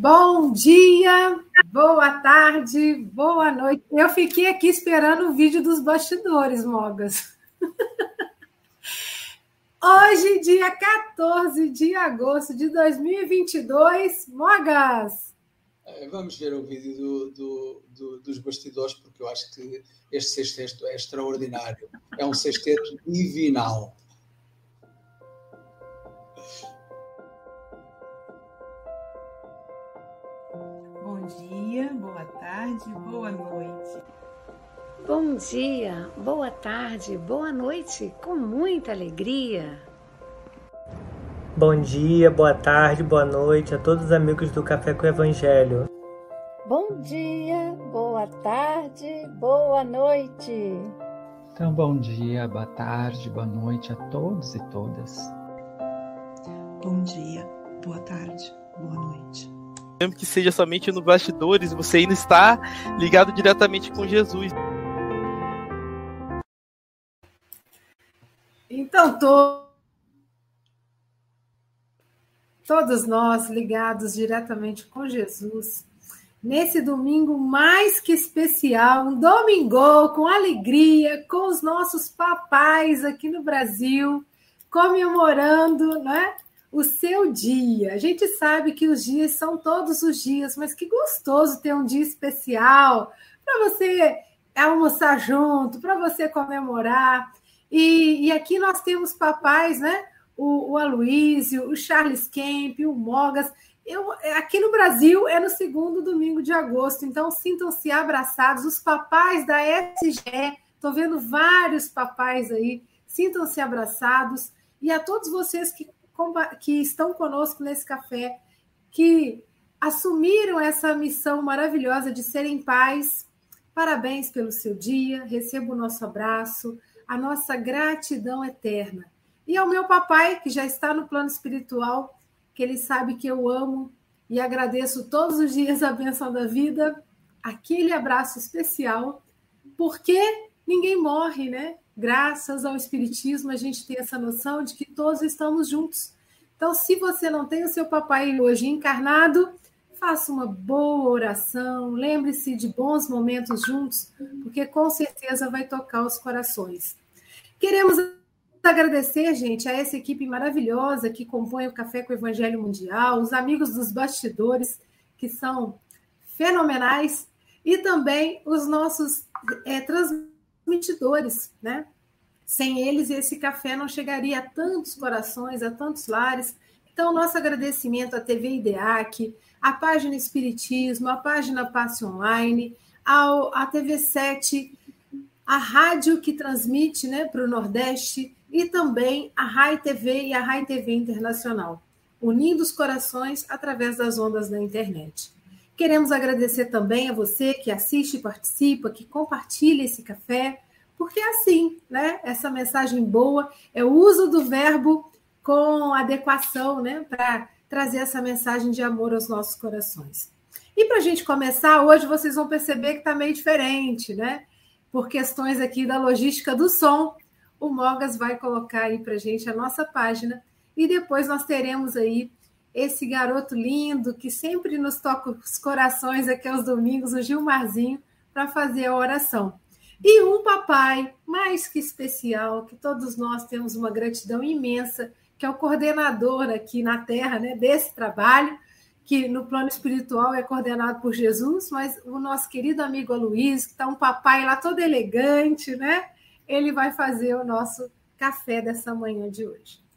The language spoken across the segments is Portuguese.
Bom dia, boa tarde, boa noite. Eu fiquei aqui esperando o vídeo dos bastidores, Mogas. Hoje, dia 14 de agosto de 2022, Mogas. É, vamos ver o vídeo do, do, do, dos bastidores, porque eu acho que este sexteto é extraordinário. É um sexteto divinal. Dia, boa tarde, boa noite. Bom dia, boa tarde, boa noite, com muita alegria. Bom dia, boa tarde, boa noite a todos os amigos do Café com o Evangelho. Bom dia, boa tarde, boa noite. Então, bom dia, boa tarde, boa noite a todos e todas. Bom dia, boa tarde, boa noite mesmo que seja somente no bastidores, você ainda está ligado diretamente com Jesus. Então, to... todos nós ligados diretamente com Jesus, nesse domingo mais que especial, um domingo com alegria, com os nossos papais aqui no Brasil, comemorando, né? O seu dia. A gente sabe que os dias são todos os dias, mas que gostoso ter um dia especial para você almoçar junto, para você comemorar. E, e, aqui nós temos papais, né? O, o Aloísio, o Charles Kemp, o Mogas. Eu, aqui no Brasil é no segundo domingo de agosto, então sintam-se abraçados. Os papais da SGE, estou vendo vários papais aí, sintam-se abraçados. E a todos vocês que que estão conosco nesse café, que assumiram essa missão maravilhosa de serem pais. Parabéns pelo seu dia, receba o nosso abraço, a nossa gratidão eterna. E ao meu papai, que já está no plano espiritual, que ele sabe que eu amo e agradeço todos os dias a benção da vida, aquele abraço especial, porque ninguém morre, né? Graças ao Espiritismo, a gente tem essa noção de que todos estamos juntos. Então, se você não tem o seu papai hoje encarnado, faça uma boa oração, lembre-se de bons momentos juntos, porque com certeza vai tocar os corações. Queremos agradecer, gente, a essa equipe maravilhosa que compõe o Café com o Evangelho Mundial, os amigos dos bastidores, que são fenomenais, e também os nossos é, transmissores transmitidores, né? Sem eles, esse café não chegaria a tantos corações, a tantos lares. Então, nosso agradecimento à TV IDEAC, à página Espiritismo, à página Passe Online, ao, à TV7, a rádio que transmite né, para o Nordeste e também a RAI TV e a RAI TV Internacional, unindo os corações através das ondas da internet. Queremos agradecer também a você que assiste participa, que compartilha esse café, porque é assim, né? Essa mensagem boa é o uso do verbo com adequação, né? Para trazer essa mensagem de amor aos nossos corações. E para a gente começar, hoje vocês vão perceber que está meio diferente, né? Por questões aqui da logística do som, o Mogas vai colocar aí para gente a nossa página e depois nós teremos aí esse garoto lindo que sempre nos toca os corações aqui aos domingos, o Gilmarzinho, para fazer a oração. E um papai mais que especial, que todos nós temos uma gratidão imensa, que é o coordenador aqui na Terra né, desse trabalho, que no plano espiritual é coordenado por Jesus, mas o nosso querido amigo Luiz, que está um papai lá todo elegante, né? Ele vai fazer o nosso café dessa manhã de hoje.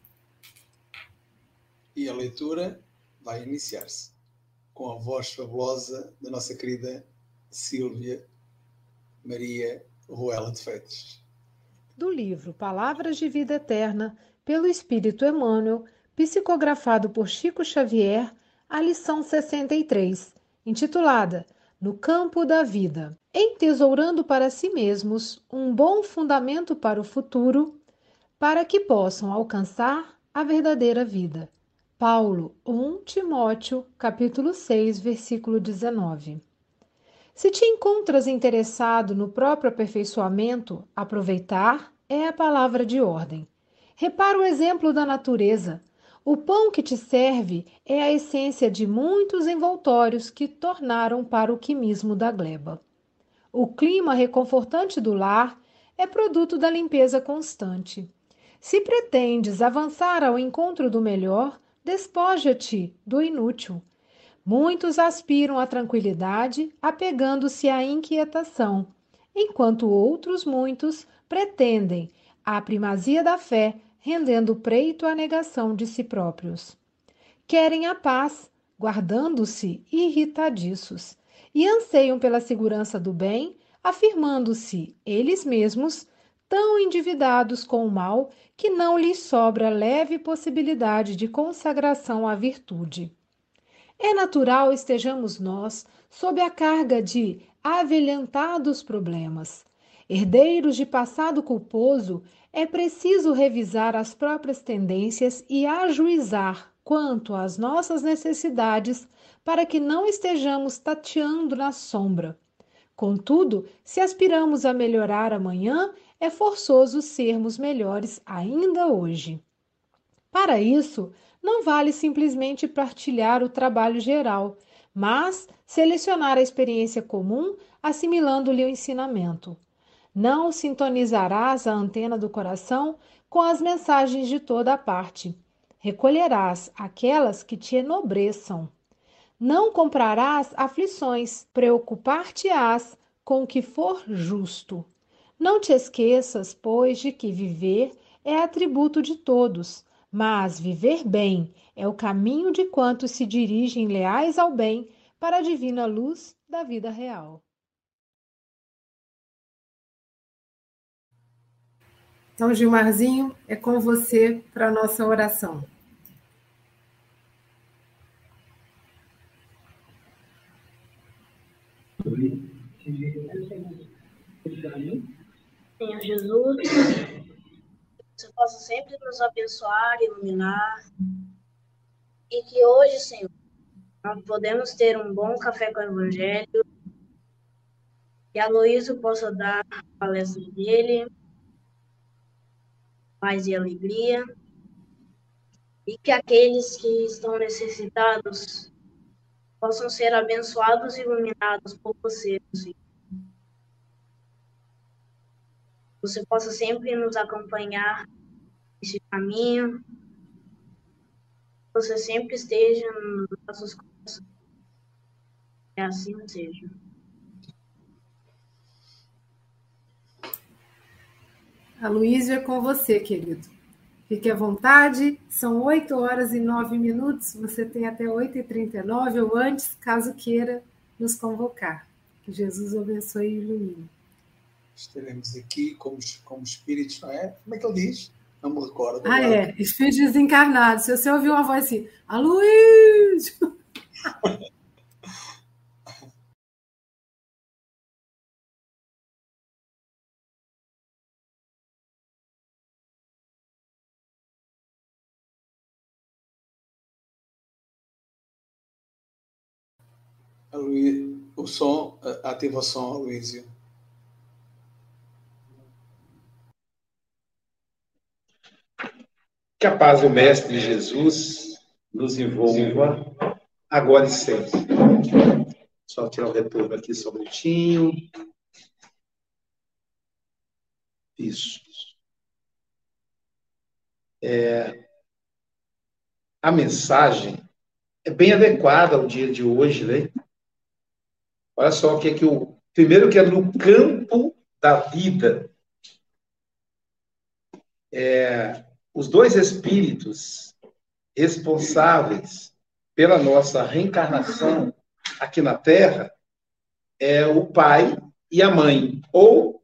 E a leitura vai iniciar-se com a voz fabulosa da nossa querida Sílvia Maria Ruela de Feitas. Do livro Palavras de Vida Eterna, pelo Espírito Emmanuel, psicografado por Chico Xavier, a lição 63, intitulada No Campo da Vida. Entesourando para si mesmos um bom fundamento para o futuro, para que possam alcançar a verdadeira vida. Paulo, 1 Timóteo, capítulo 6, versículo 19. Se te encontras interessado no próprio aperfeiçoamento, aproveitar é a palavra de ordem. Repara o exemplo da natureza. O pão que te serve é a essência de muitos envoltórios que tornaram para o quimismo da gleba. O clima reconfortante do lar é produto da limpeza constante. Se pretendes avançar ao encontro do melhor, despoja-te do inútil. Muitos aspiram à tranquilidade, apegando-se à inquietação, enquanto outros muitos pretendem a primazia da fé, rendendo preito à negação de si próprios. Querem a paz, guardando-se irritadiços, e anseiam pela segurança do bem, afirmando-se eles mesmos tão endividados com o mal que não lhes sobra leve possibilidade de consagração à virtude. É natural estejamos nós sob a carga de avelhantados problemas. Herdeiros de passado culposo, é preciso revisar as próprias tendências e ajuizar quanto às nossas necessidades para que não estejamos tateando na sombra. Contudo, se aspiramos a melhorar amanhã, é forçoso sermos melhores ainda hoje. Para isso, não vale simplesmente partilhar o trabalho geral, mas selecionar a experiência comum, assimilando-lhe o ensinamento. Não sintonizarás a antena do coração com as mensagens de toda a parte. Recolherás aquelas que te enobreçam. Não comprarás aflições, preocupar-te-ás com o que for justo. Não te esqueças, pois, de que viver é atributo de todos, mas viver bem é o caminho de quantos se dirigem leais ao bem para a divina luz da vida real. Então, Gilmarzinho, é com você para a nossa oração. Senhor Jesus, você possa sempre nos abençoar, iluminar, e que hoje, Senhor, nós podemos ter um bom café com o Evangelho, que a Luísa possa dar a palestra dele, paz e alegria, e que aqueles que estão necessitados possam ser abençoados e iluminados por você, Senhor. Você possa sempre nos acompanhar nesse caminho, você sempre esteja nos nossos corações. Que assim seja. A Luísa é com você, querido. Fique à vontade. São 8 horas e 9 minutos. Você tem até 8h39 ou antes, caso queira nos convocar. Que Jesus abençoe e ilumine. Estaremos aqui como, como espíritos, não é? Como é que ele diz? Não me recordo. Ah, agora. é. Espíritos desencarnados. Se você ouvir uma voz assim, a Luiz! o som, ativa o som, Luísio. Que a paz do Mestre Jesus nos envolva agora e sempre. Só tirar o retorno aqui só um minutinho. Isso. É, a mensagem é bem adequada ao dia de hoje, né? Olha só o que é que o. Primeiro, que é no campo da vida. É, os dois espíritos responsáveis pela nossa reencarnação aqui na Terra é o pai e a mãe, ou,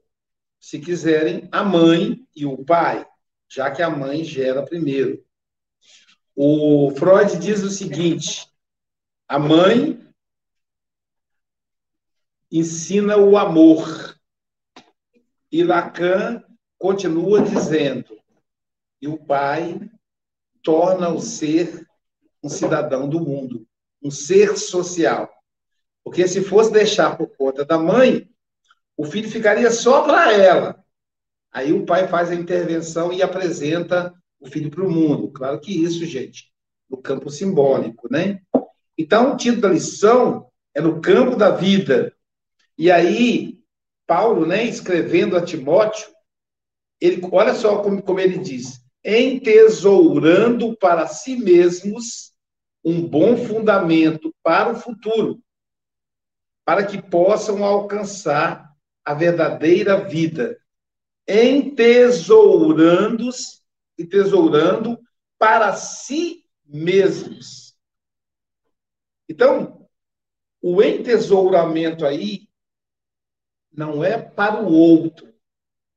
se quiserem, a mãe e o pai, já que a mãe gera primeiro. O Freud diz o seguinte: a mãe ensina o amor. E Lacan continua dizendo: e o pai torna o ser um cidadão do mundo, um ser social. Porque se fosse deixar por conta da mãe, o filho ficaria só para ela. Aí o pai faz a intervenção e apresenta o filho para o mundo. Claro que isso, gente, no campo simbólico, né? Então, o título da lição é no campo da vida. E aí, Paulo, né, escrevendo a Timóteo, ele, olha só como, como ele diz: entesourando para si mesmos um bom fundamento para o futuro, para que possam alcançar a verdadeira vida, entesourando, entesourando para si mesmos. Então, o entesouramento aí não é para o outro,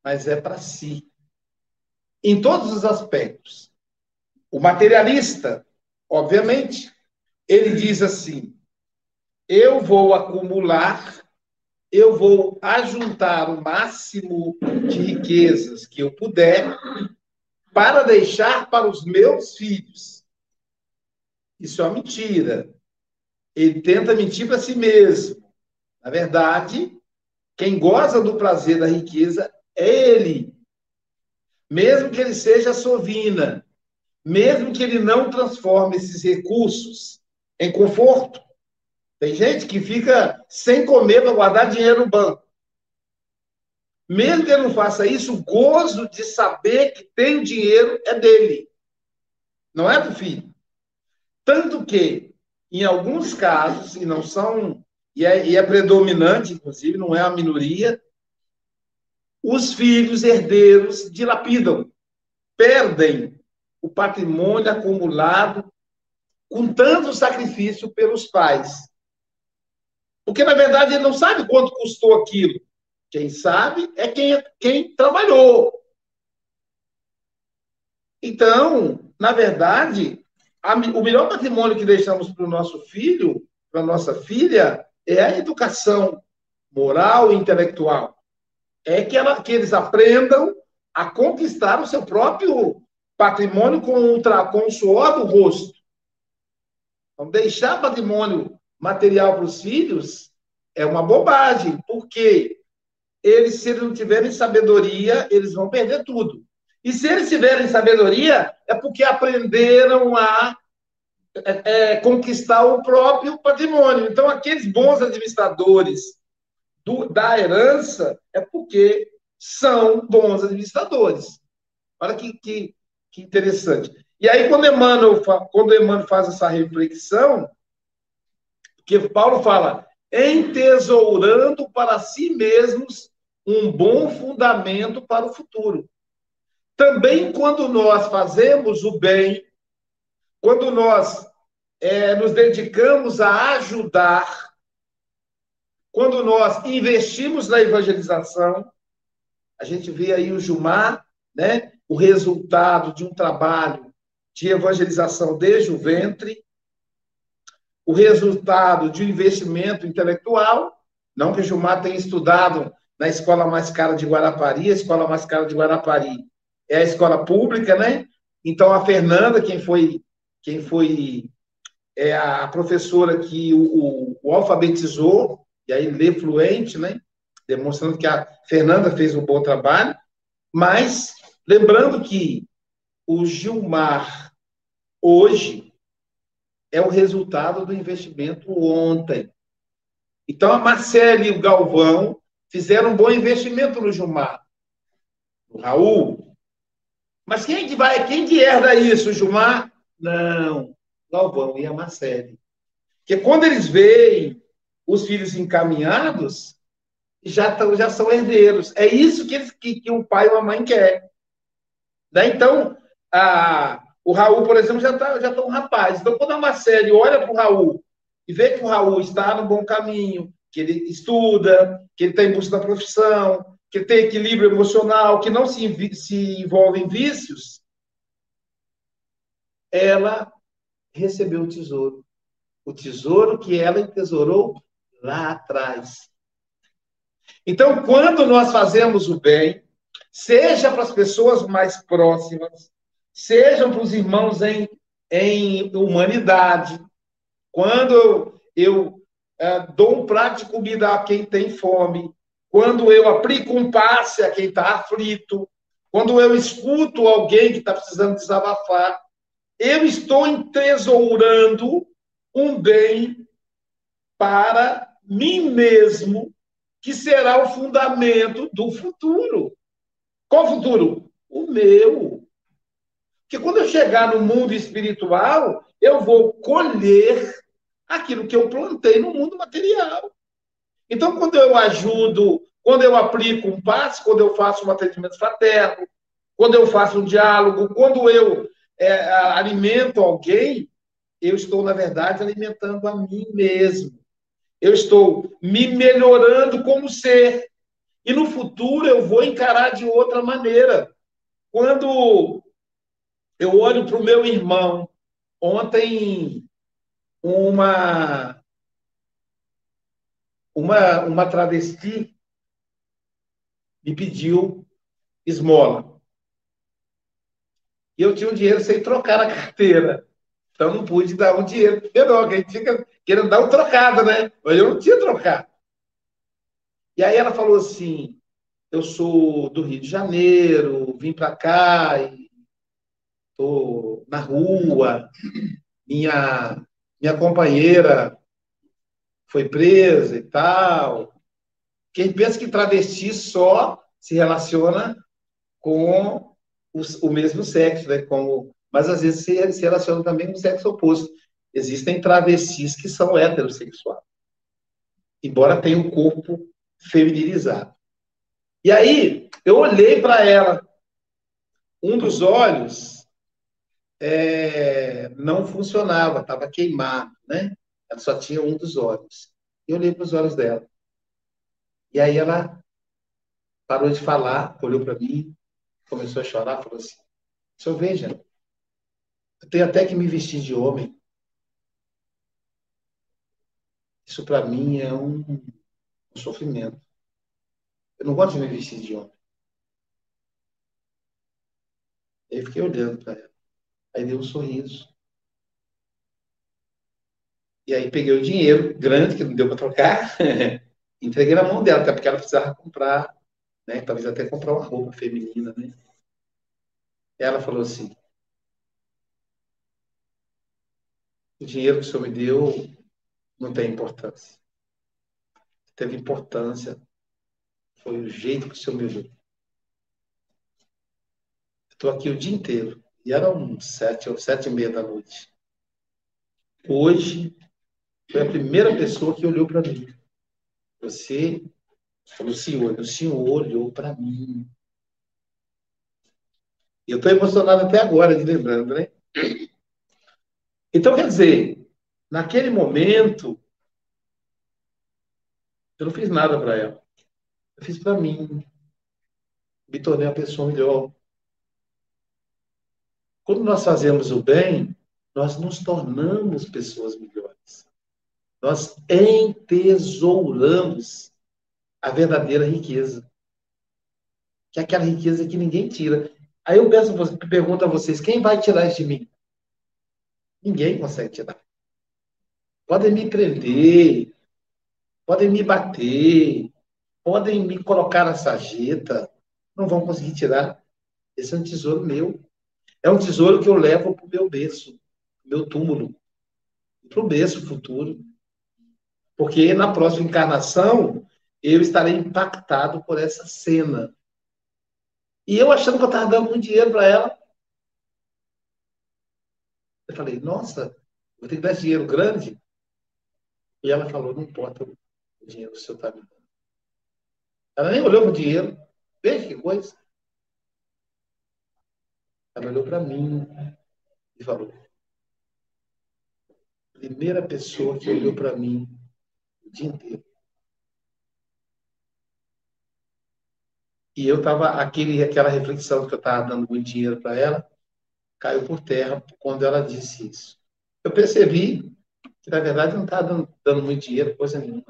mas é para si. Em todos os aspectos. O materialista, obviamente, ele diz assim: eu vou acumular, eu vou ajuntar o máximo de riquezas que eu puder para deixar para os meus filhos. Isso é uma mentira. Ele tenta mentir para si mesmo. Na verdade, quem goza do prazer da riqueza é ele. Mesmo que ele seja sovina, mesmo que ele não transforme esses recursos em conforto. Tem gente que fica sem comer para guardar dinheiro no banco. Mesmo que ele não faça isso, o gozo de saber que tem dinheiro é dele. Não é do filho. Tanto que, em alguns casos, e não são, e é, e é predominante, inclusive, não é a minoria, os filhos herdeiros dilapidam, perdem o patrimônio acumulado com tanto sacrifício pelos pais. Porque, na verdade, ele não sabe quanto custou aquilo. Quem sabe é quem, quem trabalhou. Então, na verdade, a, o melhor patrimônio que deixamos para o nosso filho, para a nossa filha, é a educação moral e intelectual. É que, ela, que eles aprendam a conquistar o seu próprio patrimônio com o, com o suor do rosto. Então, deixar patrimônio material para os filhos é uma bobagem, porque eles, se eles não tiverem sabedoria, eles vão perder tudo. E se eles tiverem sabedoria, é porque aprenderam a é, é, conquistar o próprio patrimônio. Então, aqueles bons administradores do, da herança é porque são bons administradores. Olha que, que, que interessante. E aí, quando Emmanuel, quando Emmanuel faz essa reflexão, que Paulo fala, entesourando para si mesmos um bom fundamento para o futuro. Também quando nós fazemos o bem, quando nós é, nos dedicamos a ajudar, quando nós investimos na evangelização, a gente vê aí o Jumar, né, o resultado de um trabalho de evangelização desde o ventre, o resultado de um investimento intelectual, não que o Gilmar tenha estudado na escola mais cara de Guarapari, a escola mais cara de Guarapari é a escola pública, né? Então a Fernanda, quem foi quem foi é a professora que o, o, o alfabetizou, e aí lê fluente, né? Demonstrando que a Fernanda fez um bom trabalho, mas lembrando que o Gilmar hoje é o resultado do investimento ontem. Então a Marcele e o Galvão fizeram um bom investimento no Gilmar, no Raul. Mas quem que vai, quem que herda isso, Gilmar? Não, Galvão e a Marcele. Porque quando eles veem os filhos encaminhados, já, tão, já são herdeiros. É isso que, que, que o pai ou a mãe quer. Né? Então, a, o Raul, por exemplo, já está já tá um rapaz. Então, quando a Marcele olha para o Raul e vê que o Raul está no bom caminho, que ele estuda, que ele está em busca da profissão, que tem equilíbrio emocional, que não se, se envolve em vícios, ela recebeu o tesouro. O tesouro que ela entesourou lá atrás. Então, quando nós fazemos o bem, seja para as pessoas mais próximas, sejam para os irmãos em, em humanidade, quando eu, é, dou um prato de comida a quem tem fome, quando eu aplico um passe a quem está aflito, quando eu escuto alguém que está precisando desabafar, eu estou entesourando um bem para mim mesmo, que será o fundamento do futuro. Qual futuro? O meu. Que quando eu chegar no mundo espiritual, eu vou colher aquilo que eu plantei no mundo material. Então, quando eu ajudo, quando eu aplico um passe, quando eu faço um atendimento fraterno, quando eu faço um diálogo, quando eu é, alimento alguém, eu estou, na verdade, alimentando a mim mesmo. Eu estou me melhorando como ser. E no futuro eu vou encarar de outra maneira. Quando eu olho para o meu irmão, ontem uma uma uma travesti me pediu esmola. E eu tinha um dinheiro sem trocar na carteira. Então não pude dar um dinheiro menor, que a gente fica querendo dar um trocado, né? Mas eu não tinha trocado. E aí ela falou assim: eu sou do Rio de Janeiro, vim para cá e tô na rua. Minha minha companheira foi presa e tal. Quem pensa que travesti só se relaciona com o mesmo sexo, né? Como, mas às vezes se, se relaciona também com o sexo oposto. Existem travestis que são heterossexuais, embora tenham um corpo feminilizado. E aí, eu olhei para ela. Um dos olhos é, não funcionava, estava queimado, né? Ela só tinha um dos olhos. Eu olhei para os olhos dela. E aí ela parou de falar, olhou para mim, começou a chorar, falou assim: senhor veja, eu tenho até que me vestir de homem. Isso para mim é um, um sofrimento. Eu não gosto de me vestir de homem. Aí fiquei olhando para ela. Aí deu um sorriso. E aí peguei o dinheiro grande, que não deu para trocar, entreguei na mão dela, até porque ela precisava comprar né? Talvez até comprar uma roupa feminina, né? Ela falou assim: o dinheiro que o senhor me deu não tem importância. Teve importância foi o jeito que o senhor me deu. Estou aqui o dia inteiro. E era uns sete ou sete e meia da noite. Hoje foi a primeira pessoa que olhou para mim. Você Falou, Senhor, o Senhor olhou para mim. E eu estou emocionado até agora, de lembrando, né? Então, quer dizer, naquele momento, eu não fiz nada para ela. Eu fiz para mim. Me tornei uma pessoa melhor. Quando nós fazemos o bem, nós nos tornamos pessoas melhores. Nós entesouramos a verdadeira riqueza. Que é aquela riqueza que ninguém tira. Aí eu peço, pergunto a vocês, quem vai tirar isso de mim? Ninguém consegue tirar. Podem me prender, podem me bater, podem me colocar na sarjeta, não vão conseguir tirar. Esse é um tesouro meu. É um tesouro que eu levo para o meu berço, meu túmulo, para o berço futuro. Porque na próxima encarnação, eu estarei impactado por essa cena. E eu achando que eu estava dando muito dinheiro para ela. Eu falei, nossa, vou ter que dar dinheiro grande. E ela falou, não importa o dinheiro que o senhor está me dando. Ela nem olhou para o dinheiro. Veja que coisa. Ela olhou para mim e falou: primeira pessoa que olhou para mim o dia inteiro. E eu estava, aquele, aquela reflexão que eu estava dando muito dinheiro para ela, caiu por terra quando ela disse isso. Eu percebi que, na verdade, não estava dando, dando muito dinheiro, coisa nenhuma.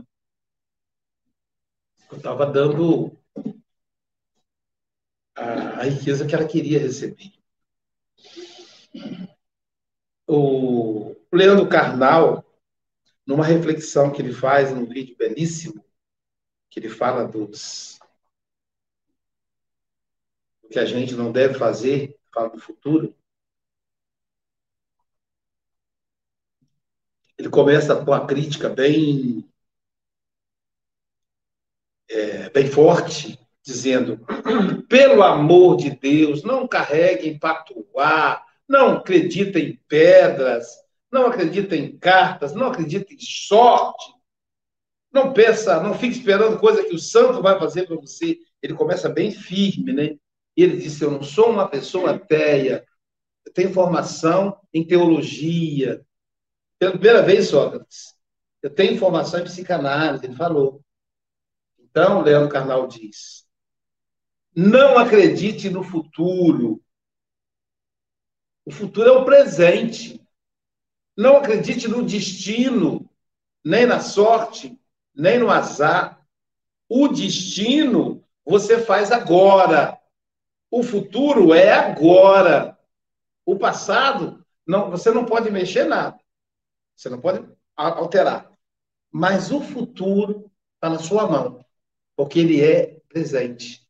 Eu estava dando a, a riqueza que ela queria receber. O Leandro Carnal, numa reflexão que ele faz num vídeo belíssimo, que ele fala dos que a gente não deve fazer, fala do futuro, começa com a crítica bem, é, bem forte, dizendo: pelo amor de Deus, não carreguem patuá, não acreditem em pedras, não acreditem em cartas, não acreditem em sorte. Não peça, não fique esperando coisa que o santo vai fazer para você. Ele começa bem firme, né? Ele disse: Eu não sou uma pessoa ateia, eu tenho formação em teologia. Pela primeira vez, Sócrates, eu tenho formação em psicanálise, ele falou. Então, Leandro Carnal diz: Não acredite no futuro. O futuro é o presente. Não acredite no destino, nem na sorte, nem no azar. O destino você faz agora. O futuro é agora. O passado, não, você não pode mexer nada. Você não pode alterar. Mas o futuro está na sua mão, porque ele é presente.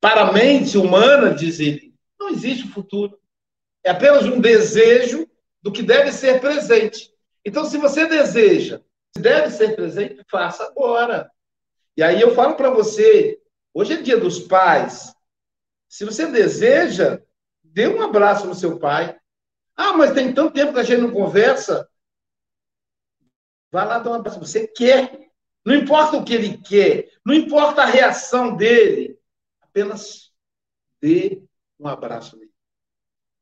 Para a mente humana, diz ele, não existe futuro. É apenas um desejo do que deve ser presente. Então, se você deseja, deve ser presente, faça agora. E aí eu falo para você, hoje é dia dos pais. Se você deseja, dê um abraço no seu pai. Ah, mas tem tanto tempo que a gente não conversa. Vá lá dar um abraço. Você quer. Não importa o que ele quer, não importa a reação dele. Apenas dê um abraço nele.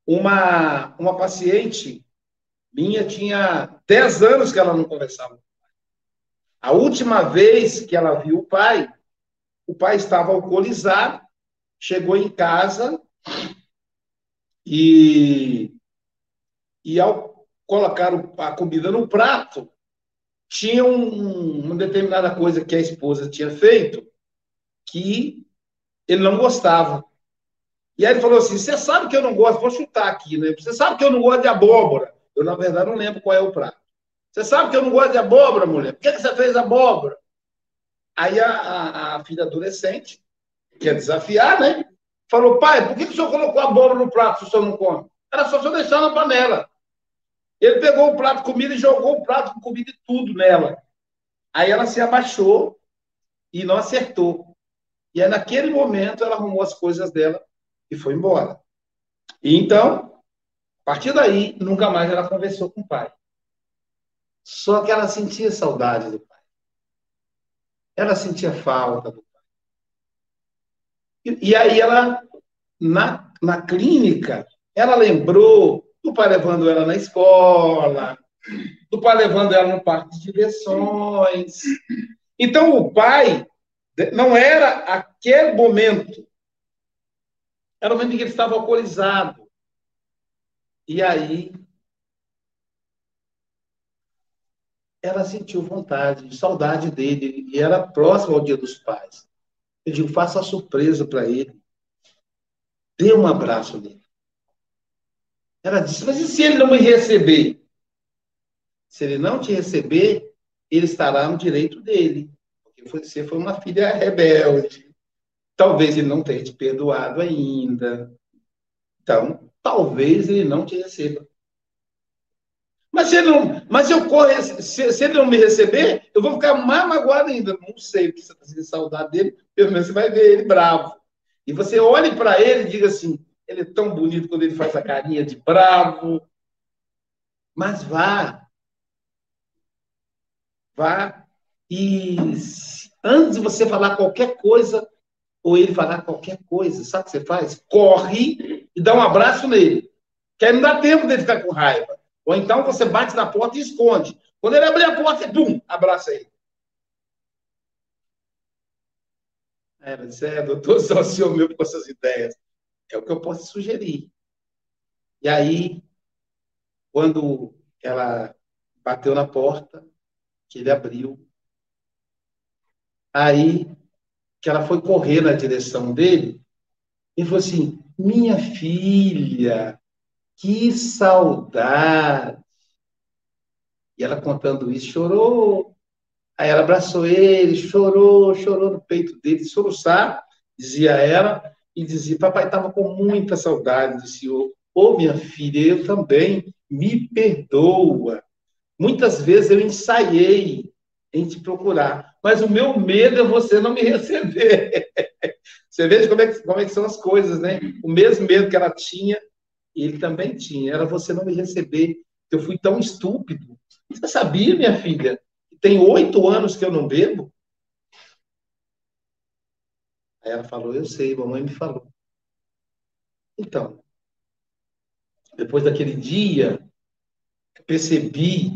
Uma, uma paciente minha tinha 10 anos que ela não conversava. A última vez que ela viu o pai, o pai estava alcoolizado, chegou em casa e, e ao colocar a comida no prato, tinha um, uma determinada coisa que a esposa tinha feito que ele não gostava. E aí ele falou assim: Você sabe que eu não gosto, vou chutar aqui, né? Você sabe que eu não gosto de abóbora. Eu, na verdade, não lembro qual é o prato. Você sabe que eu não gosto de abóbora, mulher? Por que, que você fez abóbora? Aí a, a, a, filha adolescente, quer desafiar, né? Falou, pai, por que, que o senhor colocou abóbora no prato se o senhor não come? Era só o senhor deixar na panela. Ele pegou o prato de comida e jogou o prato com comida e tudo nela. Aí ela se abaixou e não acertou. E aí, naquele momento, ela arrumou as coisas dela e foi embora. E então, a partir daí, nunca mais ela conversou com o pai. Só que ela sentia saudade do pai. Ela sentia falta do pai. E, e aí ela, na, na clínica, ela lembrou pai levando ela na escola, do pai levando ela no parque de diversões. Então, o pai não era aquele momento. Era o momento em que ele estava alcoolizado. E aí ela sentiu vontade, saudade dele, e era próximo ao Dia dos Pais. Eu digo, faça a surpresa para ele. Dê um abraço nele. Ela disse, mas e se ele não me receber? Se ele não te receber, ele estará no direito dele. Porque você foi uma filha rebelde. Talvez ele não tenha te perdoado ainda. Então, talvez ele não te receba. Mas se ele não, mas eu corre, se, se, ele não me receber, eu vou ficar mais magoado ainda. Não sei, está sentindo saudade dele, pelo menos você vai ver ele bravo. E você olhe para ele e diga assim: ele é tão bonito quando ele faz a carinha de bravo. Mas vá. Vá. E antes de você falar qualquer coisa, ou ele falar qualquer coisa, sabe o que você faz? Corre e dá um abraço nele. Que aí não dá tempo dele ficar com raiva. Ou então você bate na porta e esconde. Quando ele abrir a porta, pum, abraça ele. Ela disse, é, doutor, só o senhor meu com essas ideias. É o que eu posso sugerir. E aí, quando ela bateu na porta, que ele abriu, aí que ela foi correr na direção dele e falou assim: minha filha, que saudade. E ela contando isso, chorou. Aí ela abraçou ele, chorou, chorou no peito dele, soluçar, dizia ela, e dizia: Papai estava com muita saudade do senhor. Ô, oh, minha filha, eu também, me perdoa. Muitas vezes eu ensaiei em te procurar, mas o meu medo é você não me receber. Você veja como é, que, como é que são as coisas, né? O mesmo medo que ela tinha, ele também tinha. Era você não me receber. Eu fui tão estúpido. Você sabia, minha filha? Tem oito anos que eu não bebo? Aí ela falou, eu sei, mamãe me falou. Então, depois daquele dia, percebi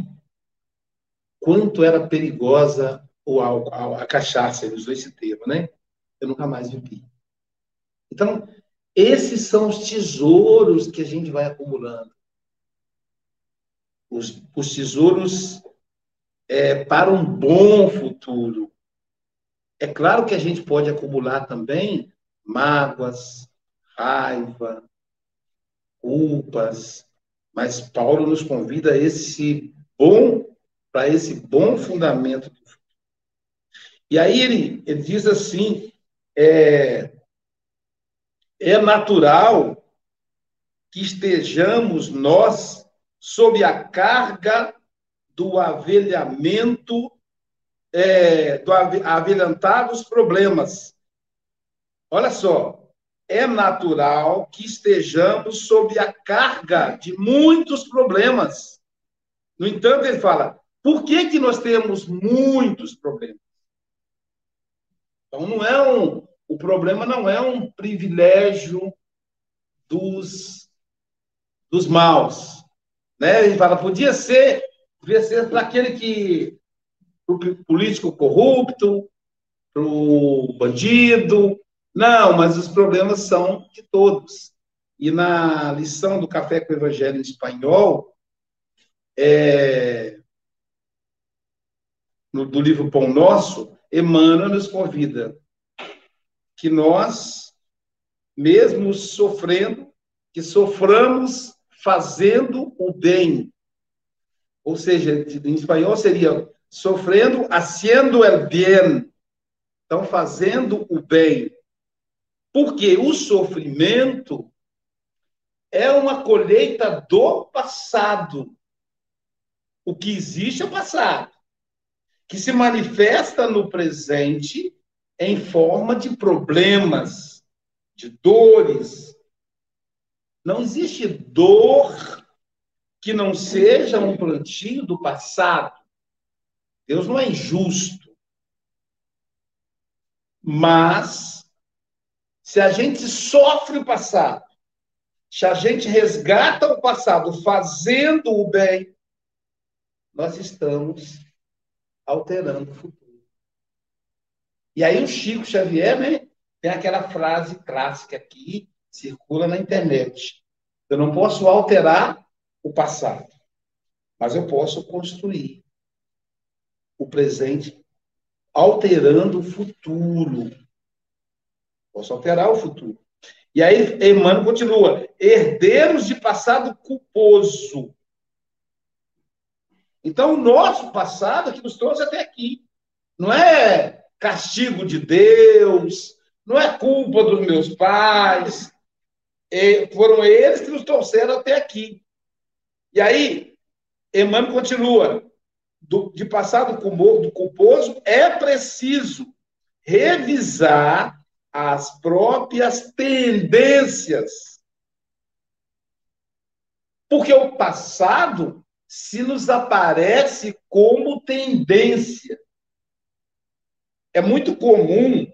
quanto era perigosa o álcool, a, cachaça, ele usou esse termo, né? Eu nunca mais bebi. Então, esses são os tesouros que a gente vai acumulando. Os, os tesouros é, para um bom futuro. É claro que a gente pode acumular também mágoas, raiva, culpas, mas Paulo nos convida a esse bom, para esse bom fundamento. E aí ele, ele diz assim: é, é natural que estejamos nós sob a carga do avelhamento, é, do avelhantar dos problemas. Olha só, é natural que estejamos sob a carga de muitos problemas. No entanto, ele fala: por que, que nós temos muitos problemas? Então, não é um, o problema não é um privilégio dos, dos maus. Né? Ele fala: podia ser, podia ser para aquele que. Para o político corrupto, para o bandido, não, mas os problemas são de todos. E na lição do Café com o Evangelho em espanhol, é, no, do livro Pão Nosso, Emmanuel nos convida que nós, mesmo sofrendo, que soframos fazendo o bem. Ou seja, em espanhol seria sofrendo, haciendo el bien. Então, fazendo o bem. Porque o sofrimento é uma colheita do passado. O que existe é o passado, que se manifesta no presente em forma de problemas, de dores. Não existe dor que não seja um plantio do passado. Deus não é injusto. Mas se a gente sofre o passado, se a gente resgata o passado fazendo o bem, nós estamos alterando o futuro. E aí o Chico Xavier, né, tem aquela frase clássica aqui, circula na internet. Eu não posso alterar o passado, mas eu posso construir o presente alterando o futuro. Posso alterar o futuro. E aí, Emmanuel continua: herdeiros de passado culposo. Então, o nosso passado é que nos trouxe até aqui. Não é castigo de Deus, não é culpa dos meus pais. foram eles que nos trouxeram até aqui. E aí, Emmanuel continua: do, de passado culposo, é preciso revisar as próprias tendências. Porque o passado se nos aparece como tendência. É muito comum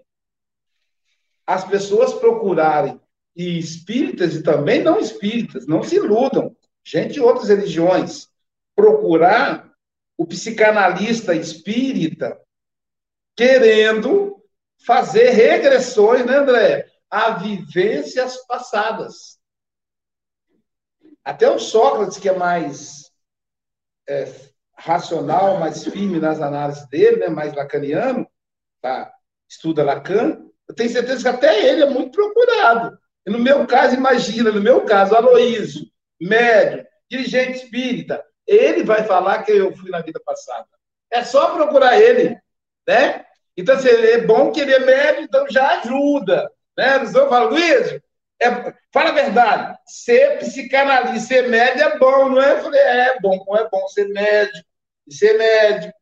as pessoas procurarem, e espíritas e também não espíritas, não se iludam, gente de outras religiões, procurar o psicanalista espírita querendo fazer regressões, né, André? A vivências passadas. Até o Sócrates, que é mais é, racional, mais firme nas análises dele, né, mais lacaniano, tá? estuda Lacan, eu tenho certeza que até ele é muito procurado. E no meu caso, imagina, no meu caso, Aloísio, médium, dirigente espírita, ele vai falar que eu fui na vida passada. É só procurar ele, né? Então, assim, é bom que ele é médio, então já ajuda. Né? Não fala, Luiz, é, fala a verdade, ser psicanalista, ser médio é bom, não é? Eu falei, é, é bom, é bom ser médico, de ser médico,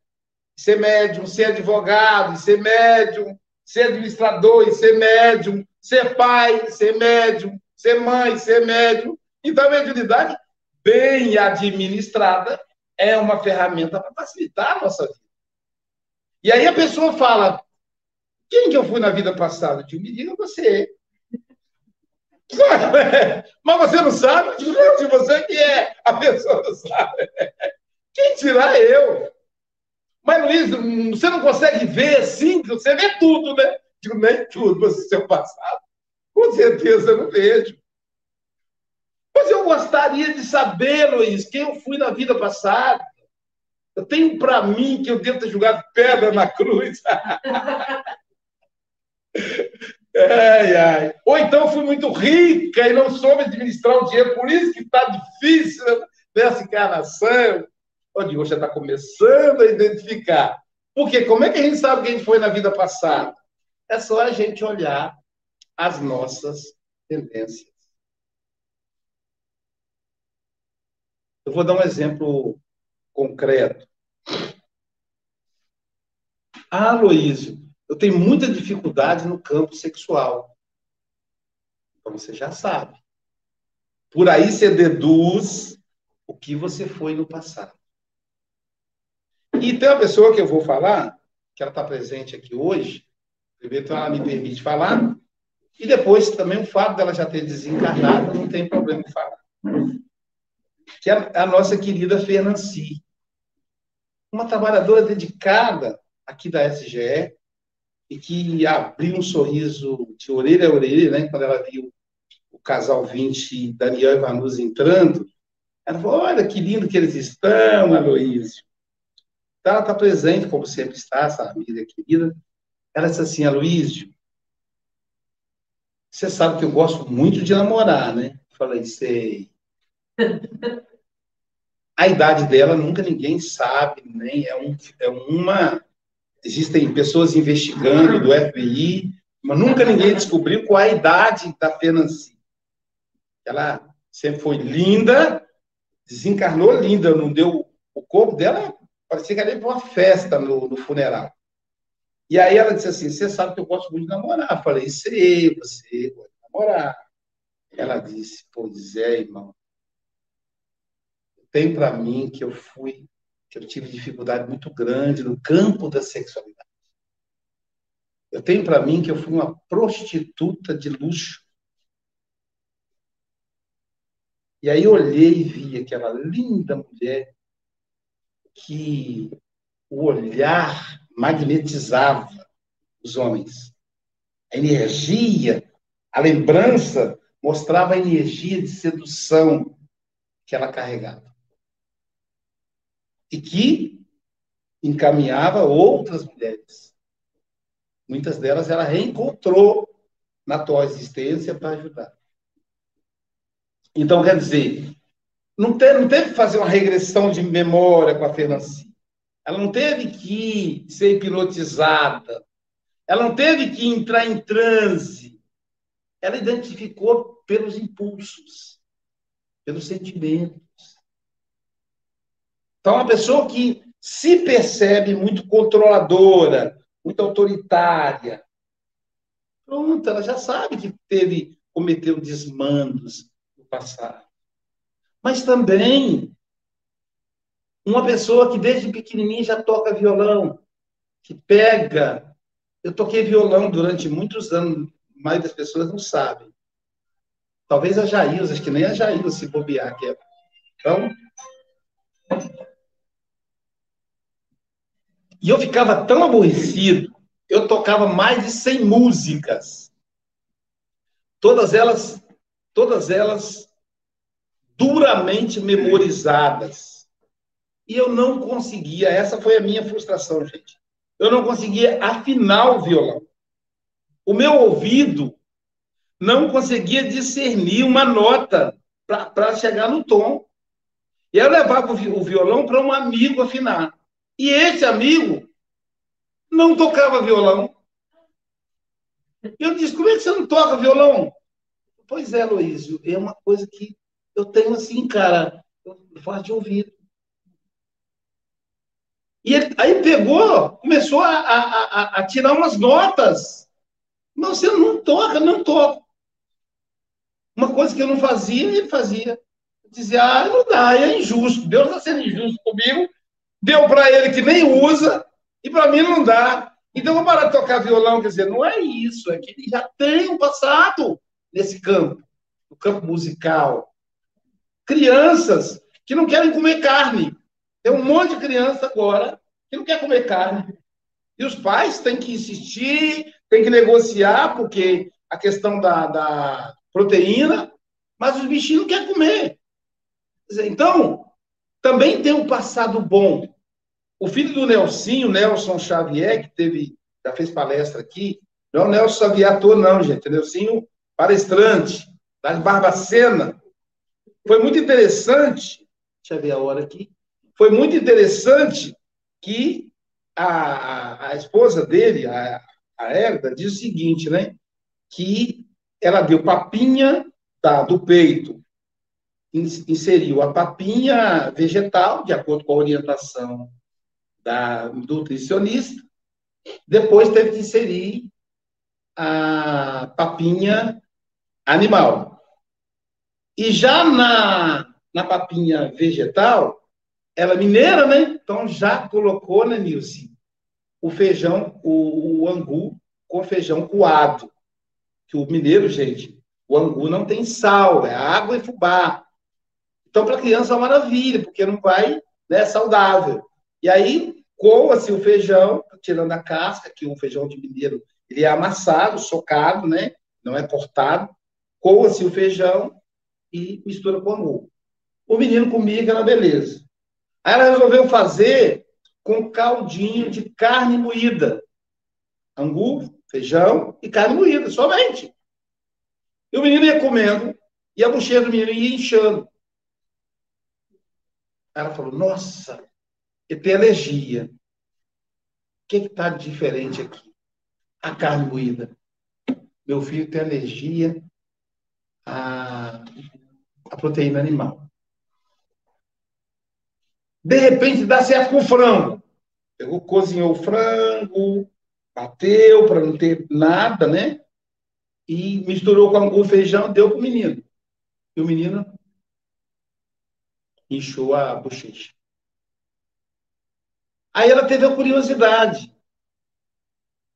de ser médium, ser advogado, ser médium, ser administrador ser médium, ser pai, ser médium, ser mãe, ser médium. Então, a mediunidade bem administrada é uma ferramenta para facilitar a nossa vida. E aí a pessoa fala: quem que eu fui na vida passada? Eu digo, me diga você. Mas você não sabe? Eu digo, não, se você que é, a pessoa não sabe. Quem dirá eu? Mas, Luiz, você não consegue ver assim? Você vê tudo, né? Eu digo, nem tudo, mas o seu passado. Com certeza eu não vejo. Mas eu gostaria de saber, Luiz, quem eu fui na vida passada. Eu tenho para mim que eu devo ter jogado pedra na cruz. ai, ai. Ou então fui muito rica e não soube administrar o dinheiro, por isso que está difícil nessa encarnação. Onde hoje já está começando a identificar. Porque como é que a gente sabe que a gente foi na vida passada? É só a gente olhar as nossas tendências. Eu vou dar um exemplo concreto. Ah, Aloísio, eu tenho muita dificuldade no campo sexual. Então você já sabe. Por aí você deduz o que você foi no passado. E tem uma pessoa que eu vou falar, que ela está presente aqui hoje. Primeiro, ela me permite falar. E depois, também, o fato dela já ter desencarnado, não tem problema em falar que é a nossa querida Fernanci. Uma trabalhadora dedicada aqui da SGE e que abriu um sorriso de orelha a orelha, né, quando ela viu o casal 20, Daniel e Vanusa entrando. Ela falou: Olha que lindo que eles estão, Aloísio. Então, ela está presente, como sempre está, essa amiga querida. Ela disse assim: Aloísio, você sabe que eu gosto muito de namorar, né? falei: Sei. A idade dela nunca ninguém sabe, nem é, um, é uma. Existem pessoas investigando do FBI, mas nunca ninguém descobriu qual a idade da Fenanci. Ela sempre foi linda, desencarnou linda, não deu. O corpo dela parecia que era para uma festa no, no, funeral. E aí ela disse assim: Você sabe que eu gosto muito de namorar. Eu falei: Sei, você gosta de namorar. Ela disse: Pois é, irmão tem para mim que eu fui, que eu tive dificuldade muito grande no campo da sexualidade. Eu tenho para mim que eu fui uma prostituta de luxo. E aí olhei e vi aquela linda mulher que o olhar magnetizava os homens. A energia, a lembrança mostrava a energia de sedução que ela carregava e que encaminhava outras mulheres. Muitas delas ela reencontrou na atual existência para ajudar. Então, quer dizer, não teve, não teve que fazer uma regressão de memória com a Fernanci. Ela não teve que ser hipnotizada. Ela não teve que entrar em transe. Ela identificou pelos impulsos, pelos sentimentos. Então, uma pessoa que se percebe muito controladora, muito autoritária, pronto, ela já sabe que teve, cometeu desmandos no passado. Mas também uma pessoa que desde pequenininha já toca violão, que pega. Eu toquei violão durante muitos anos, maioria das pessoas não sabem. Talvez a Jailza, acho que nem a Jailza se bobear. Que é. Então, E eu ficava tão aborrecido, eu tocava mais de 100 músicas. Todas elas, todas elas duramente memorizadas. E eu não conseguia, essa foi a minha frustração, gente. Eu não conseguia afinar o violão. O meu ouvido não conseguia discernir uma nota para chegar no tom. E eu levava o violão para um amigo afinar. E esse amigo não tocava violão. Eu disse: como é que você não toca violão? Pois é, Luísio, é uma coisa que eu tenho assim, cara, eu faço de ouvido. E ele, aí pegou, começou a, a, a, a tirar umas notas. Mas você não toca, não toca. Uma coisa que eu não fazia, ele fazia. Dizia, ah, não dá, é injusto. Deus está sendo injusto comigo. Deu para ele que nem usa, e para mim não dá. Então vou parar de tocar violão. Quer dizer, não é isso, é que ele já tem um passado nesse campo, no campo musical. Crianças que não querem comer carne. Tem um monte de criança agora que não quer comer carne. E os pais têm que insistir, têm que negociar, porque a questão da, da proteína, mas os bichinhos não querem comer. Então, também tem um passado bom. O filho do Nelsinho, Nelson Xavier, que teve, já fez palestra aqui, não é o Nelson Xavier ator, não, gente. É Nelsinho palestrante, de Barbacena. Foi muito interessante, deixa eu ver a hora aqui, foi muito interessante que a, a, esposa dele, a, a Herda, diz o seguinte, né? Que ela deu papinha tá, do peito, inseriu a papinha vegetal, de acordo com a orientação da nutricionista, depois teve que inserir a papinha animal. E já na, na papinha vegetal, ela é mineira, né? Então já colocou, né, Nilce, o feijão, o, o angu com feijão coado. Que o mineiro, gente, o angu não tem sal, é água e fubá. Então, para criança é uma maravilha, porque não vai, né, saudável. E aí, coa-se o feijão, tirando a casca, que o feijão de mineiro, ele é amassado, socado, né? Não é cortado. Coa-se o feijão e mistura com angu. O menino comia aquela beleza. Aí ela resolveu fazer com caldinho de carne moída. Angu, feijão e carne moída, somente. E o menino ia comendo, e a bochecha do menino ia inchando. Ela falou, nossa, ele tem alergia. O que está diferente aqui? A carne moída. Meu filho tem alergia à, à proteína animal. De repente dá certo com o frango. Pegou, cozinhou o frango, bateu para não ter nada, né? E misturou com algum feijão, deu para o menino. E o menino inchou a bochecha. Aí ela teve a curiosidade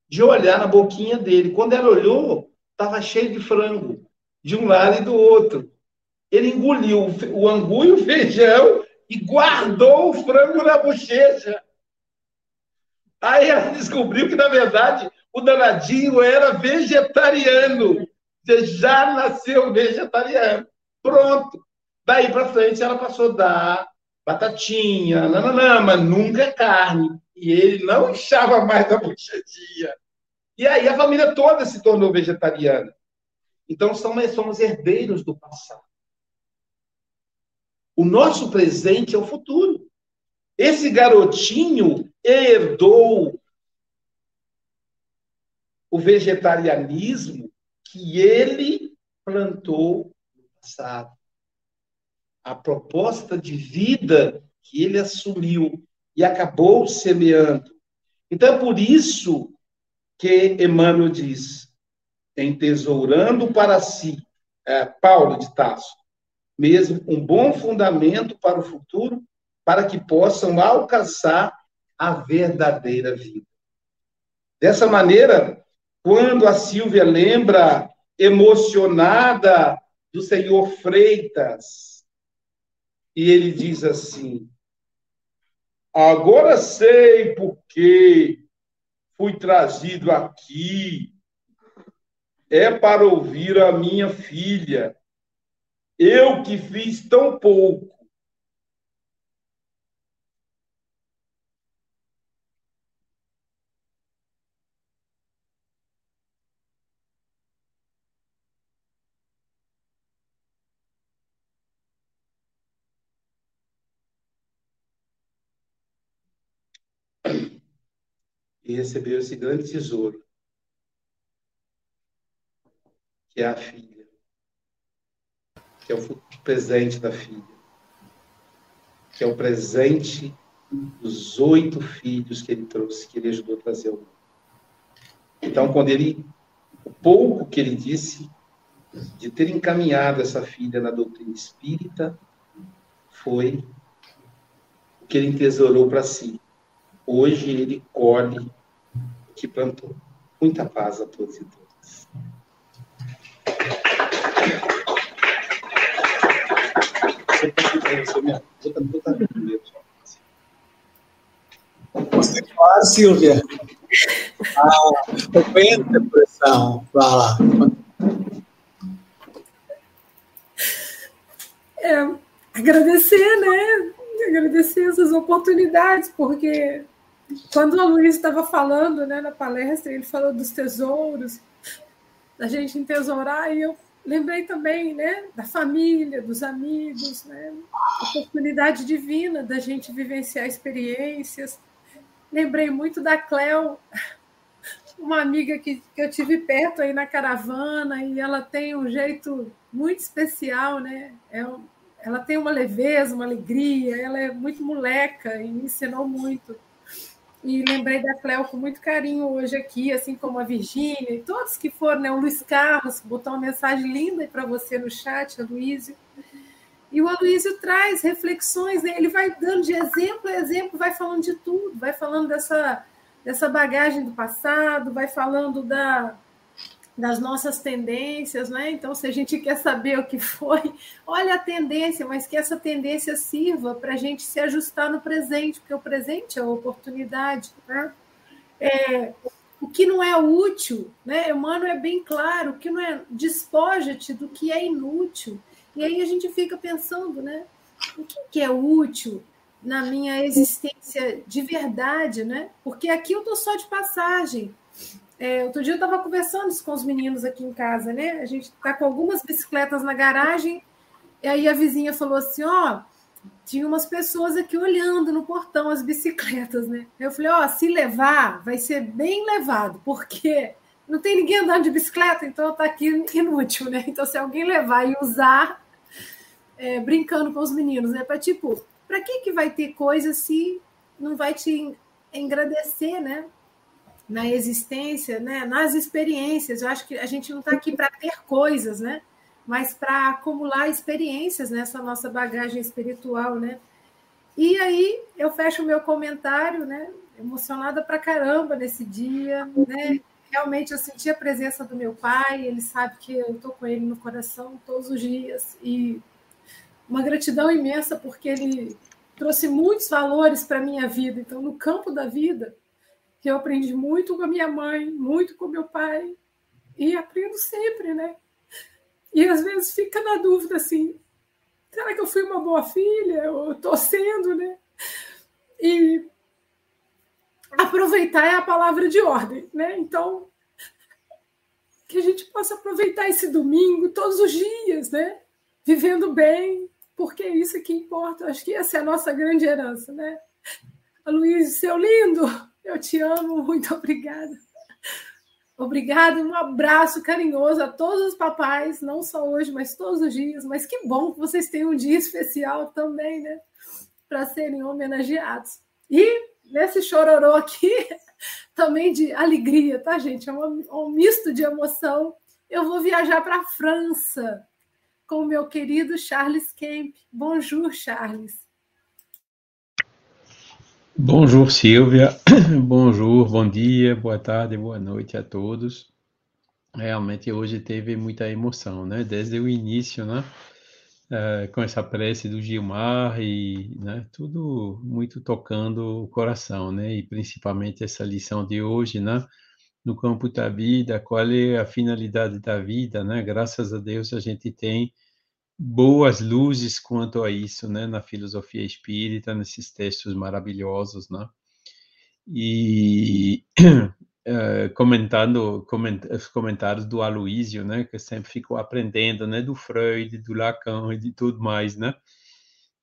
de olhar na boquinha dele. Quando ela olhou, estava cheio de frango, de um lado e do outro. Ele engoliu o angu e o feijão e guardou o frango na bochecha. Aí ela descobriu que, na verdade, o danadinho era vegetariano. Já nasceu vegetariano. Pronto. Daí para frente ela passou a dar batatinha, nananã, mas nunca é carne. E ele não inchava mais a bochechinha. E aí a família toda se tornou vegetariana. Então somos, somos herdeiros do passado. O nosso presente é o futuro. Esse garotinho herdou o vegetarianismo que ele plantou no passado. A proposta de vida que ele assumiu e acabou semeando. Então é por isso que Emmanuel diz, entesourando para si, é, Paulo de Tasso, mesmo um bom fundamento para o futuro, para que possam alcançar a verdadeira vida. Dessa maneira, quando a Silvia lembra emocionada do senhor Freitas, e ele diz assim: Agora sei por que fui trazido aqui. É para ouvir a minha filha eu que fiz tão pouco. E recebeu esse grande tesouro, que é a filha que é o presente da filha, que é o presente dos oito filhos que ele trouxe, que ele ajudou a trazer ao mundo. Então, quando ele, o pouco que ele disse de ter encaminhado essa filha na doutrina espírita, foi o que ele entesourou para si. Hoje ele colhe que plantou. Muita paz a todos e todas. Você falar, Silvia? Ah, frequente pressão. Fala. É, agradecer, né? Agradecer essas oportunidades, porque quando o Luiz estava falando né, na palestra, ele falou dos tesouros, da gente entesourar, e eu lembrei também né, da família, dos amigos, né, a oportunidade divina da gente vivenciar experiências. Lembrei muito da Cleo, uma amiga que, que eu tive perto aí na caravana, e ela tem um jeito muito especial, né? É, ela tem uma leveza, uma alegria, ela é muito moleca e me ensinou muito. E lembrei da Cléo com muito carinho hoje aqui, assim como a Virgínia e todos que foram, né? O Luiz Carlos botou uma mensagem linda para você no chat, Aloysio. E o Aloysio traz reflexões, né? ele vai dando de exemplo a exemplo, vai falando de tudo, vai falando dessa, dessa bagagem do passado, vai falando da, das nossas tendências, né? Então, se a gente quer saber o que foi, olha a tendência, mas que essa tendência sirva para a gente se ajustar no presente, porque o presente é a oportunidade, né? É, o que não é útil, né? Emmanuel é bem claro, o que não é despoja-te do que é inútil. E aí a gente fica pensando, né? O que é útil na minha existência de verdade, né? Porque aqui eu estou só de passagem. É, outro dia eu estava conversando isso com os meninos aqui em casa, né? A gente está com algumas bicicletas na garagem, e aí a vizinha falou assim: ó, tinha umas pessoas aqui olhando no portão as bicicletas, né? Eu falei: ó, se levar, vai ser bem levado, porque não tem ninguém andando de bicicleta, então tá aqui inútil, né? Então, se alguém levar e usar, é, brincando com os meninos, né? Para tipo, para que, que vai ter coisa se não vai te engrandecer, né? Na existência, né, nas experiências. Eu acho que a gente não está aqui para ter coisas, né, mas para acumular experiências nessa nossa bagagem espiritual, né. E aí eu fecho o meu comentário, né, emocionada para caramba nesse dia, né. Realmente eu senti a presença do meu pai, ele sabe que eu estou com ele no coração todos os dias e uma gratidão imensa porque ele trouxe muitos valores para a minha vida. Então, no campo da vida, que eu aprendi muito com a minha mãe, muito com meu pai, e aprendo sempre, né? E às vezes fica na dúvida assim: será que eu fui uma boa filha? Eu estou sendo, né? E aproveitar é a palavra de ordem, né? Então, que a gente possa aproveitar esse domingo todos os dias, né? Vivendo bem, porque é isso que importa. Acho que essa é a nossa grande herança, né? A Luiz, seu lindo, eu te amo, muito obrigada. Obrigada, um abraço carinhoso a todos os papais, não só hoje, mas todos os dias. Mas que bom que vocês tenham um dia especial também, né? Para serem homenageados. E nesse chororô aqui, também de alegria, tá, gente? É um, um misto de emoção. Eu vou viajar para a França com o meu querido Charles Kemp. Bonjour, Charles. Bonjour, Silvia. Bonjour, bom dia, boa tarde, boa noite a todos. Realmente hoje teve muita emoção, né? Desde o início, né? Uh, com essa prece do Gilmar e né, tudo muito tocando o coração, né? E principalmente essa lição de hoje, né? No campo da vida, qual é a finalidade da vida, né? Graças a Deus a gente tem boas luzes quanto a isso, né, na filosofia espírita, nesses textos maravilhosos, né? E uh, comentando coment, os comentários do Aloísio, né, que sempre ficou aprendendo, né, do Freud, do Lacan e de tudo mais, né?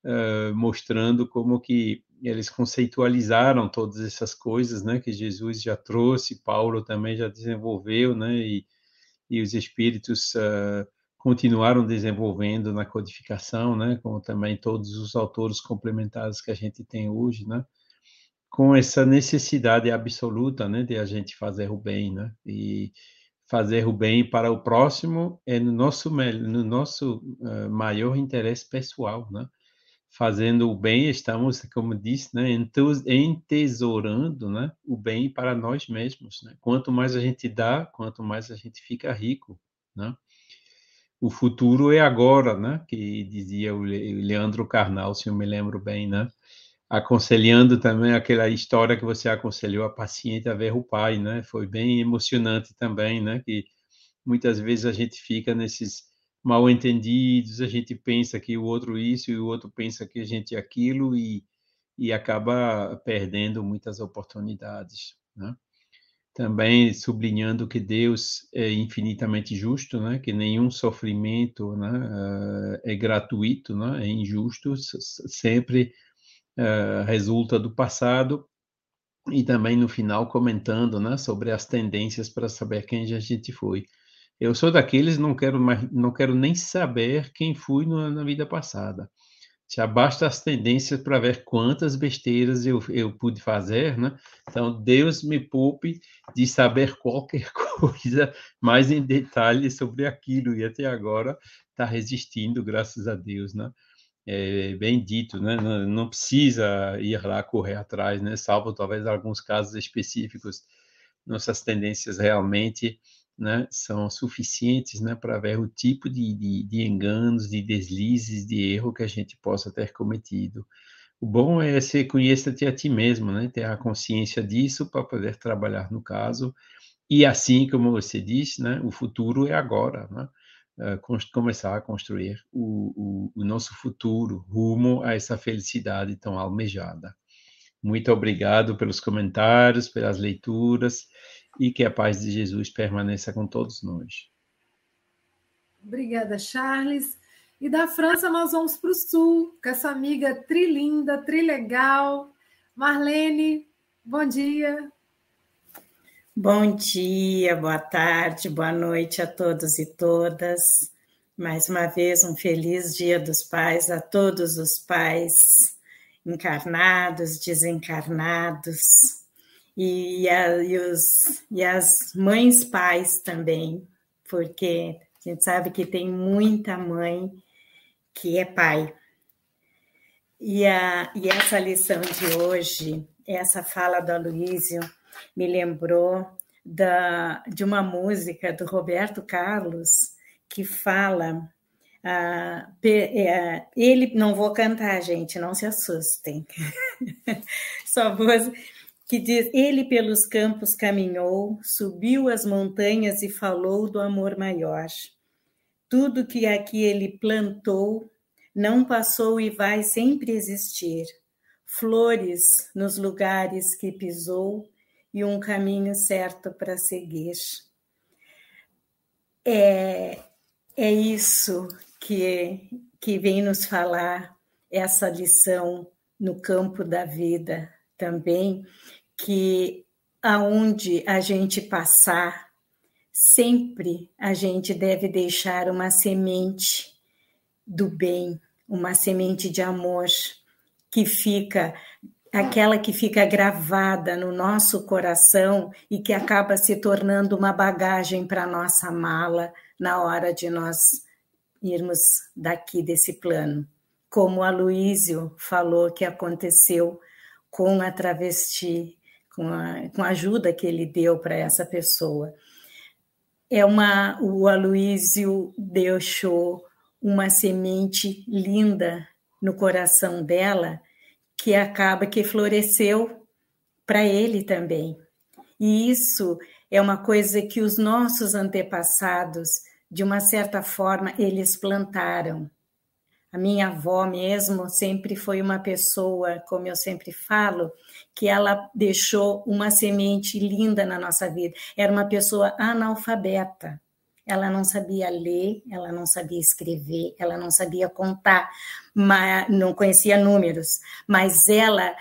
Uh, mostrando como que eles conceitualizaram todas essas coisas, né, que Jesus já trouxe, Paulo também já desenvolveu, né, e, e os espíritos uh, continuaram desenvolvendo na codificação, né, como também todos os autores complementares que a gente tem hoje, né, com essa necessidade absoluta, né, de a gente fazer o bem, né, e fazer o bem para o próximo é no nosso no nosso uh, maior interesse pessoal, né, fazendo o bem, estamos, como disse, né, entesourando né, o bem para nós mesmos. Né? Quanto mais a gente dá, quanto mais a gente fica rico. Né? O futuro é agora, né? que dizia o Leandro Carnal, se eu me lembro bem, né? aconselhando também aquela história que você aconselhou a paciente a ver o pai, né? Foi bem emocionante também, né? Que muitas vezes a gente fica nesses mal entendidos, a gente pensa que o outro isso e o outro pensa que a gente aquilo e, e acaba perdendo muitas oportunidades, né? Também sublinhando que Deus é infinitamente justo, né? Que nenhum sofrimento, né? é gratuito, né? É injusto, sempre uh, resulta do passado e também no final comentando, né? Sobre as tendências para saber quem a gente foi. Eu sou daqueles não quero mais, não quero nem saber quem fui na vida passada. Já basta as tendências para ver quantas besteiras eu, eu pude fazer, né? Então Deus me poupe de saber qualquer coisa mais em detalhe sobre aquilo e até agora está resistindo, graças a Deus, né? É bem dito, né? Não, não precisa ir lá correr atrás, né? Salvo talvez alguns casos específicos, nossas tendências realmente né, são suficientes né, para ver o tipo de, de, de, enganos, de deslizes, de erro que a gente possa ter cometido. O bom é você conhecer-te a ti mesmo, né, ter a consciência disso para poder trabalhar no caso. E assim, como você disse, né, o futuro é agora, né? Uh, começar a construir o, o, o nosso futuro rumo a essa felicidade tão almejada. Muito obrigado pelos comentários, pelas leituras e que a paz de Jesus permaneça com todos nós. Obrigada, Charles. E da França nós vamos para o sul, com essa amiga trilinda, trilegal. Marlene, bom dia. Bom dia, boa tarde, boa noite a todos e todas. Mais uma vez, um feliz Dia dos Pais a todos os pais encarnados, desencarnados e, a, e, os, e as mães pais também, porque a gente sabe que tem muita mãe que é pai. E, a, e essa lição de hoje, essa fala do Aloísio, me lembrou da, de uma música do Roberto Carlos que fala. Uh, ele não vou cantar, gente, não se assustem. Só vou que diz: Ele pelos campos caminhou, subiu as montanhas e falou do amor maior. Tudo que aqui ele plantou não passou e vai sempre existir. Flores nos lugares que pisou e um caminho certo para seguir. É, é isso que, que vem nos falar essa lição no campo da vida também, que aonde a gente passar, sempre a gente deve deixar uma semente do bem, uma semente de amor que fica aquela que fica gravada no nosso coração e que acaba se tornando uma bagagem para nossa mala na hora de nós irmos daqui desse plano. Como a Luísio falou que aconteceu com a travesti, com a, com a ajuda que ele deu para essa pessoa. É uma, o Aloísio deixou uma semente linda no coração dela que acaba que floresceu para ele também. E isso é uma coisa que os nossos antepassados, de uma certa forma, eles plantaram. A minha avó mesmo sempre foi uma pessoa, como eu sempre falo, que ela deixou uma semente linda na nossa vida. Era uma pessoa analfabeta. Ela não sabia ler, ela não sabia escrever, ela não sabia contar, mas não conhecia números, mas ela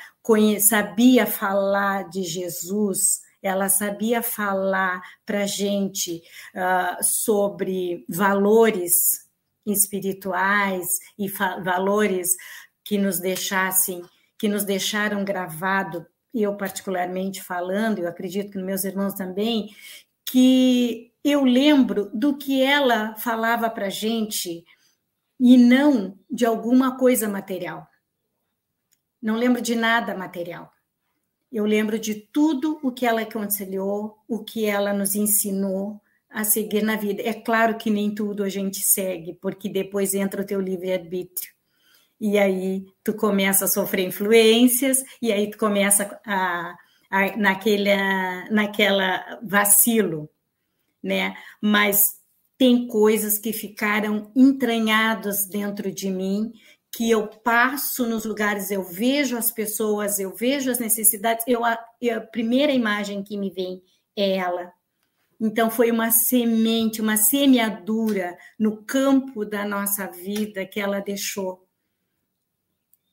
sabia falar de Jesus ela sabia falar para gente uh, sobre valores espirituais e valores que nos deixassem, que nos deixaram gravado, eu particularmente falando, eu acredito que meus irmãos também, que eu lembro do que ela falava para gente e não de alguma coisa material. Não lembro de nada material. Eu lembro de tudo o que ela aconselhou, o que ela nos ensinou a seguir na vida. É claro que nem tudo a gente segue, porque depois entra o teu livre-arbítrio. E aí tu começa a sofrer influências, e aí tu começa a, a naquela, naquela vacilo, né? Mas tem coisas que ficaram entranhadas dentro de mim que eu passo nos lugares, eu vejo as pessoas, eu vejo as necessidades, eu, a, a primeira imagem que me vem é ela. Então, foi uma semente, uma semeadura no campo da nossa vida que ela deixou.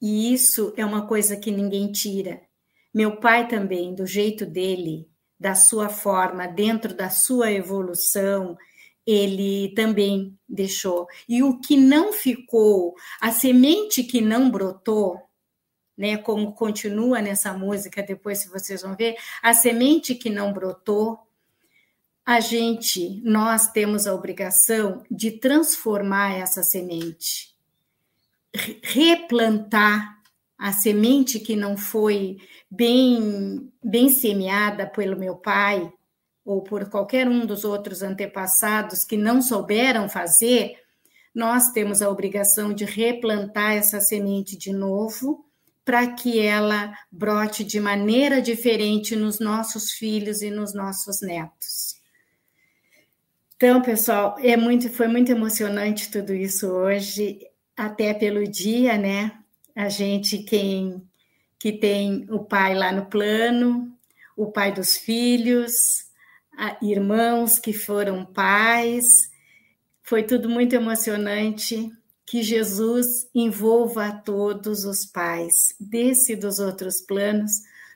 E isso é uma coisa que ninguém tira. Meu pai também, do jeito dele, da sua forma, dentro da sua evolução, ele também deixou. E o que não ficou, a semente que não brotou, né, como continua nessa música, depois se vocês vão ver, a semente que não brotou, a gente, nós temos a obrigação de transformar essa semente, replantar a semente que não foi bem bem semeada pelo meu pai, ou por qualquer um dos outros antepassados que não souberam fazer, nós temos a obrigação de replantar essa semente de novo para que ela brote de maneira diferente nos nossos filhos e nos nossos netos. Então, pessoal, é muito, foi muito emocionante tudo isso hoje, até pelo dia, né? A gente quem que tem o pai lá no plano, o pai dos filhos, irmãos que foram pais. Foi tudo muito emocionante. Que Jesus envolva a todos os pais, desse e dos outros planos,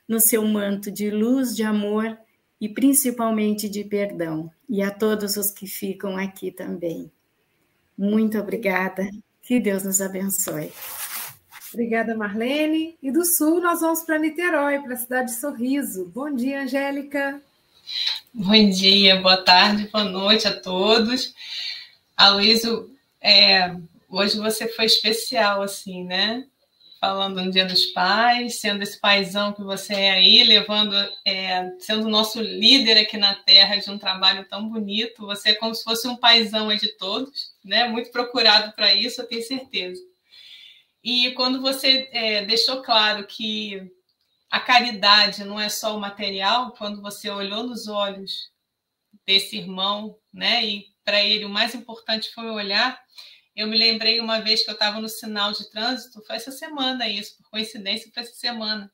no seu manto de luz, de amor e principalmente de perdão. E a todos os que ficam aqui também. Muito obrigada. Que Deus nos abençoe. Obrigada, Marlene. E do Sul, nós vamos para Niterói, para a cidade de Sorriso. Bom dia, Angélica. Bom dia, boa tarde, boa noite a todos. Aloysio, é, hoje você foi especial, assim, né? Falando no Dia dos Pais, sendo esse paizão que você é aí, levando, é, sendo o nosso líder aqui na Terra de um trabalho tão bonito. Você é como se fosse um paizão aí de todos, né? Muito procurado para isso, eu tenho certeza. E quando você é, deixou claro que a caridade não é só o material, quando você olhou nos olhos desse irmão, né? E para ele o mais importante foi olhar. Eu me lembrei uma vez que eu estava no sinal de trânsito, foi essa semana isso, por coincidência, foi essa semana.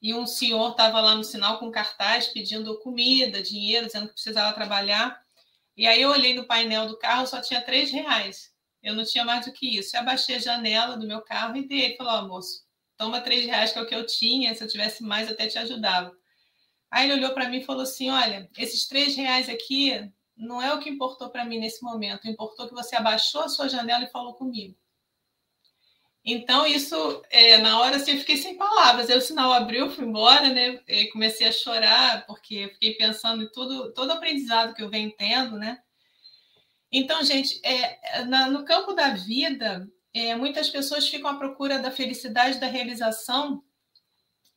E um senhor estava lá no sinal com cartaz pedindo comida, dinheiro, dizendo que precisava trabalhar. E aí eu olhei no painel do carro, só tinha três reais. Eu não tinha mais do que isso. Eu abaixei a janela do meu carro e dei. Ele falou: oh, moço, toma três reais, que é o que eu tinha, se eu tivesse mais, até te ajudava. Aí ele olhou para mim e falou assim: Olha, esses três reais aqui não é o que importou para mim nesse momento, importou que você abaixou a sua janela e falou comigo. Então, isso, é, na hora, assim, eu fiquei sem palavras. Aí o sinal abriu, fui embora, né? E comecei a chorar, porque fiquei pensando em tudo, todo o aprendizado que eu venho tendo, né? Então, gente, é, na, no campo da vida, é, muitas pessoas ficam à procura da felicidade, da realização,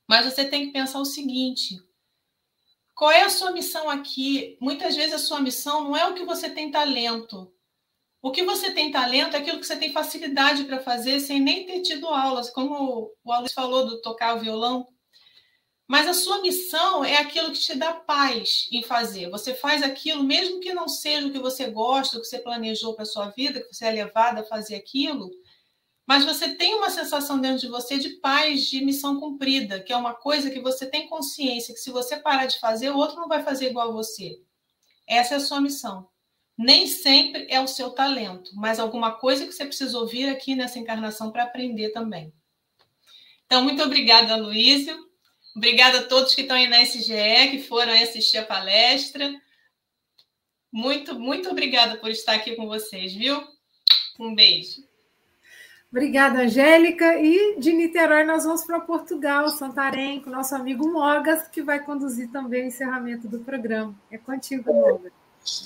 mas você tem que pensar o seguinte: qual é a sua missão aqui? Muitas vezes a sua missão não é o que você tem talento. O que você tem talento é aquilo que você tem facilidade para fazer sem nem ter tido aulas, como o Aloysio falou do tocar o violão. Mas a sua missão é aquilo que te dá paz em fazer. Você faz aquilo, mesmo que não seja o que você gosta, o que você planejou para a sua vida, que você é levado a fazer aquilo, mas você tem uma sensação dentro de você de paz, de missão cumprida, que é uma coisa que você tem consciência que se você parar de fazer, o outro não vai fazer igual a você. Essa é a sua missão. Nem sempre é o seu talento, mas alguma coisa que você precisa ouvir aqui nessa encarnação para aprender também. Então, muito obrigada, Luísio. Obrigada a todos que estão aí na SGE, que foram assistir a palestra. Muito, muito obrigada por estar aqui com vocês, viu? Um beijo. Obrigada, Angélica. E de Niterói nós vamos para Portugal, Santarém, com nosso amigo Mogas, que vai conduzir também o encerramento do programa. É contigo, Mogas.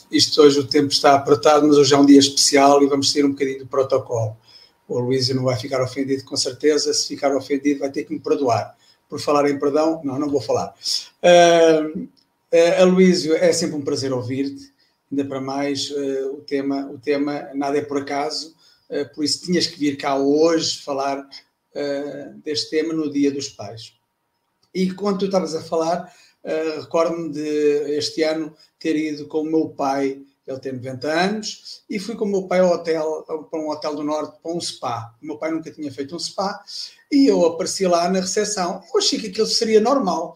Isto hoje o tempo está apertado, mas hoje é um dia especial e vamos ter um bocadinho de protocolo. O Luísio não vai ficar ofendido, com certeza. Se ficar ofendido, vai ter que me perdoar. Por falar em perdão, não, não vou falar. Uh, uh, é sempre um prazer ouvir-te. Ainda para mais, uh, o, tema, o tema nada é por acaso por isso tinhas que vir cá hoje falar uh, deste tema no Dia dos Pais. E quando tu estavas a falar, uh, recordo-me de este ano ter ido com o meu pai, ele tem 90 anos, e fui com o meu pai ao hotel, para um hotel do Norte, para um spa. O meu pai nunca tinha feito um spa, e eu apareci lá na recepção. Eu achei que aquilo seria normal.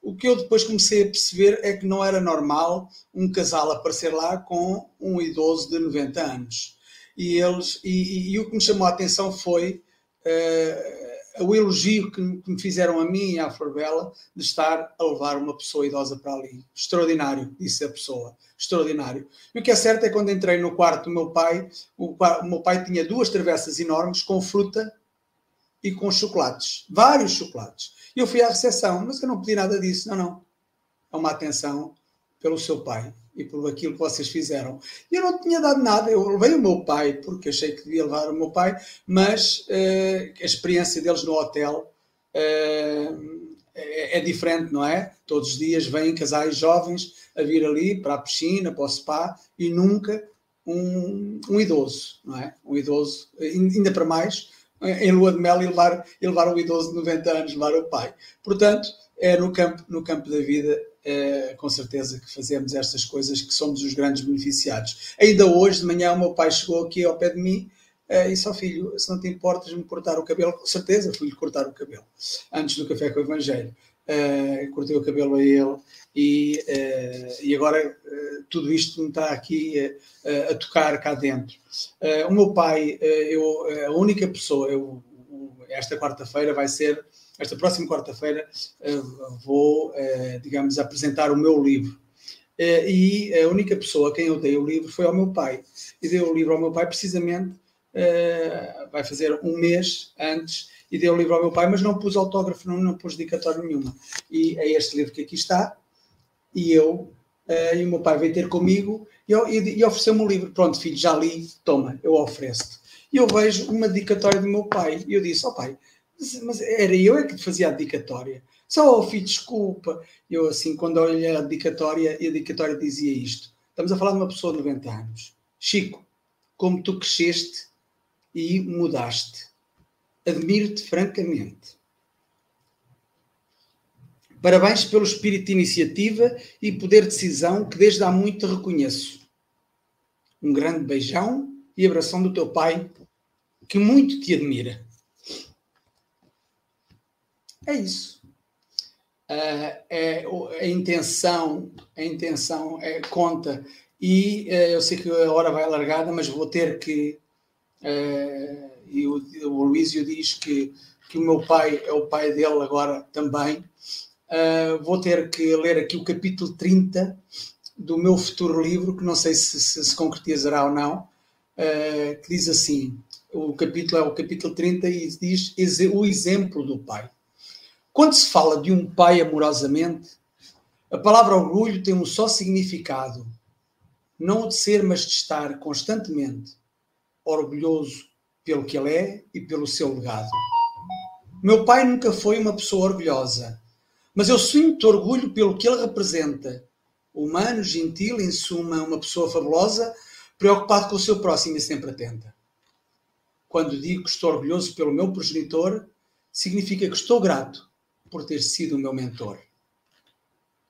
O que eu depois comecei a perceber é que não era normal um casal aparecer lá com um idoso de 90 anos e eles e, e, e, o que me chamou a atenção foi uh, o elogio que, que, me fizeram a mim e à Forbela de estar a levar uma pessoa idosa para ali. Extraordinário, disse a pessoa. Extraordinário. E o que é certo é que quando entrei no quarto do meu pai, o, o meu pai tinha duas travessas enormes com fruta e com chocolates. Vários chocolates. Eu fui à recepção, mas eu não pedi nada disso. Não, não. É uma atenção pelo seu pai e por aquilo que vocês fizeram. Eu não tinha dado nada, eu levei o meu pai, porque achei que devia levar o meu pai, mas uh, a experiência deles no hotel uh, é, é, diferente, não é? Todos os dias vêm casais jovens a vir ali para a piscina, para o spa, e nunca um, um idoso, não é? Um idoso, ainda para mais, em lua de mel e levar, e levar um idoso de 90 anos, levar o pai. Portanto, é no campo, no campo da vida é, com certeza que fazemos estas coisas que somos os grandes beneficiados. Ainda hoje de manhã o meu pai chegou aqui ao pé de mim é, e disse ao filho, se não te importas me cortar o cabelo, com certeza fui-lhe cortar o cabelo, antes do café com o Evangelho. É, cortei o cabelo a ele e, e agora tudo isto me está aqui a tocar cá dentro. o meu pai, eu, a única pessoa, eu, esta quarta-feira vai ser esta próxima quarta-feira eh, vou, eh, digamos, apresentar o meu livro. Eh, e a única pessoa a quem eu dei o livro foi ao meu pai. E dei o livro ao meu pai precisamente, vai fazer um mês antes, e dei o livro ao meu pai, mas não pus autógrafo, não, não pus dedicatório nenhuma. E é este livro que aqui está, e eu, e o meu pai veio ter comigo e, e, e ofereceu-me o livro. Pronto, filho, já li, toma, eu ofereço-te. E eu vejo uma dedicatória do meu pai, e eu disse, ó oh, pai, mas era eu é que fazia a dedicatória. Só, oh, filho, desculpa. Eu, assim, quando olhei a dedicatória, e a dedicatória dizia isto: estamos a falar de uma pessoa de 90 anos. Chico, como tu cresceste e mudaste. Admiro-te francamente. Parabéns pelo espírito de iniciativa e poder de decisão que desde há muito te reconheço. Um grande beijão e abração do teu pai, que muito te admira. É isso. Uh, é, a intenção, a intenção é, conta. E uh, eu sei que a hora vai alargada, mas vou ter que. Uh, e o, o Luísio diz que, que o meu pai é o pai dele agora também. vou ter que ler aqui o capítulo 30 do meu futuro livro, que não sei se se, se concretizará ou não, que diz assim: o capítulo é o capítulo 30 e diz o exemplo do pai. Quando se fala de um pai amorosamente, a palavra orgulho tem um só significado: não de ser, mas de estar constantemente orgulhoso pelo que ele é e pelo seu legado. Meu pai nunca foi uma pessoa orgulhosa, mas eu sinto orgulho pelo que ele representa. Humano, gentil, em suma, uma pessoa fabulosa, preocupado com o seu próximo e sempre atenta. Quando digo que estou orgulhoso pelo meu progenitor, significa que estou grato por ter sido o meu mentor.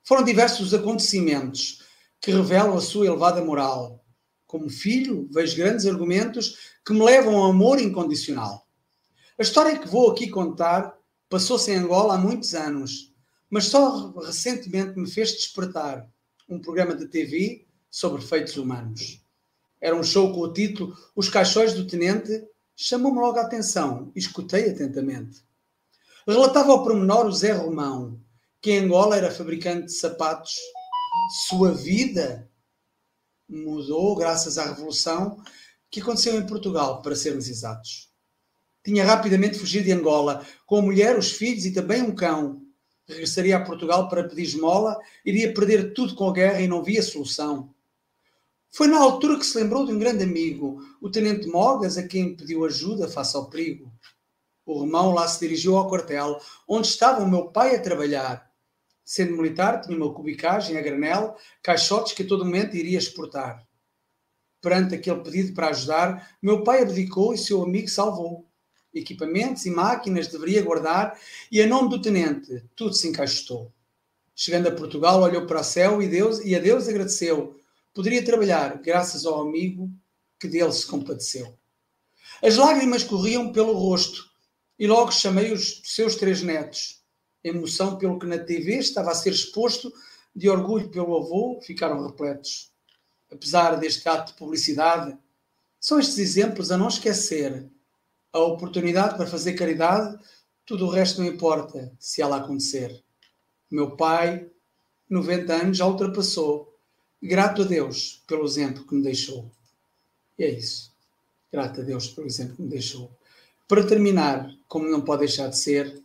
Foram diversos os acontecimentos que revelam a sua elevada moral. Como filho, vejo grandes argumentos que me levam ao amor incondicional. A história que vou aqui contar passou-se em Angola há muitos anos, mas só recentemente me fez despertar um programa de TV sobre feitos humanos. Era um show com o título Os Caixões do Tenente. Chamou-me logo a atenção e escutei atentamente. Relatava ao pormenor o Zé Romão, que em Angola era fabricante de sapatos. Sua vida mudou graças à Revolução que aconteceu em Portugal, para sermos exatos. Tinha rapidamente fugido de Angola, com a mulher, os filhos e também um cão. Regressaria a Portugal para pedir esmola, iria perder tudo com a guerra e não via solução. Foi na altura que se lembrou de um grande amigo, o Tenente Mogas, a quem pediu ajuda face ao perigo. O Romão lá se dirigiu ao quartel, onde estava o meu pai a trabalhar. Sendo militar, tinha uma cubicagem a granel, caixotes que a todo momento iria exportar. Perante aquele pedido para ajudar, meu pai abdicou e seu amigo salvou. Equipamentos e máquinas deveria guardar e, a nome do tenente, tudo se encaixotou. Chegando a Portugal, olhou para o céu e, Deus, e a Deus agradeceu. Poderia trabalhar graças ao amigo que dele se compadeceu. As lágrimas corriam pelo rosto e logo chamei os seus três netos emoção pelo que na TV estava a ser exposto, de orgulho pelo avô, ficaram repletos. Apesar deste ato de publicidade, são estes exemplos a não esquecer. A oportunidade para fazer caridade, tudo o resto não importa se ela acontecer. Meu pai, 90 anos, já ultrapassou. Grato a Deus pelo exemplo que me deixou. E é isso. Grato a Deus pelo exemplo que me deixou. Para terminar, como não pode deixar de ser,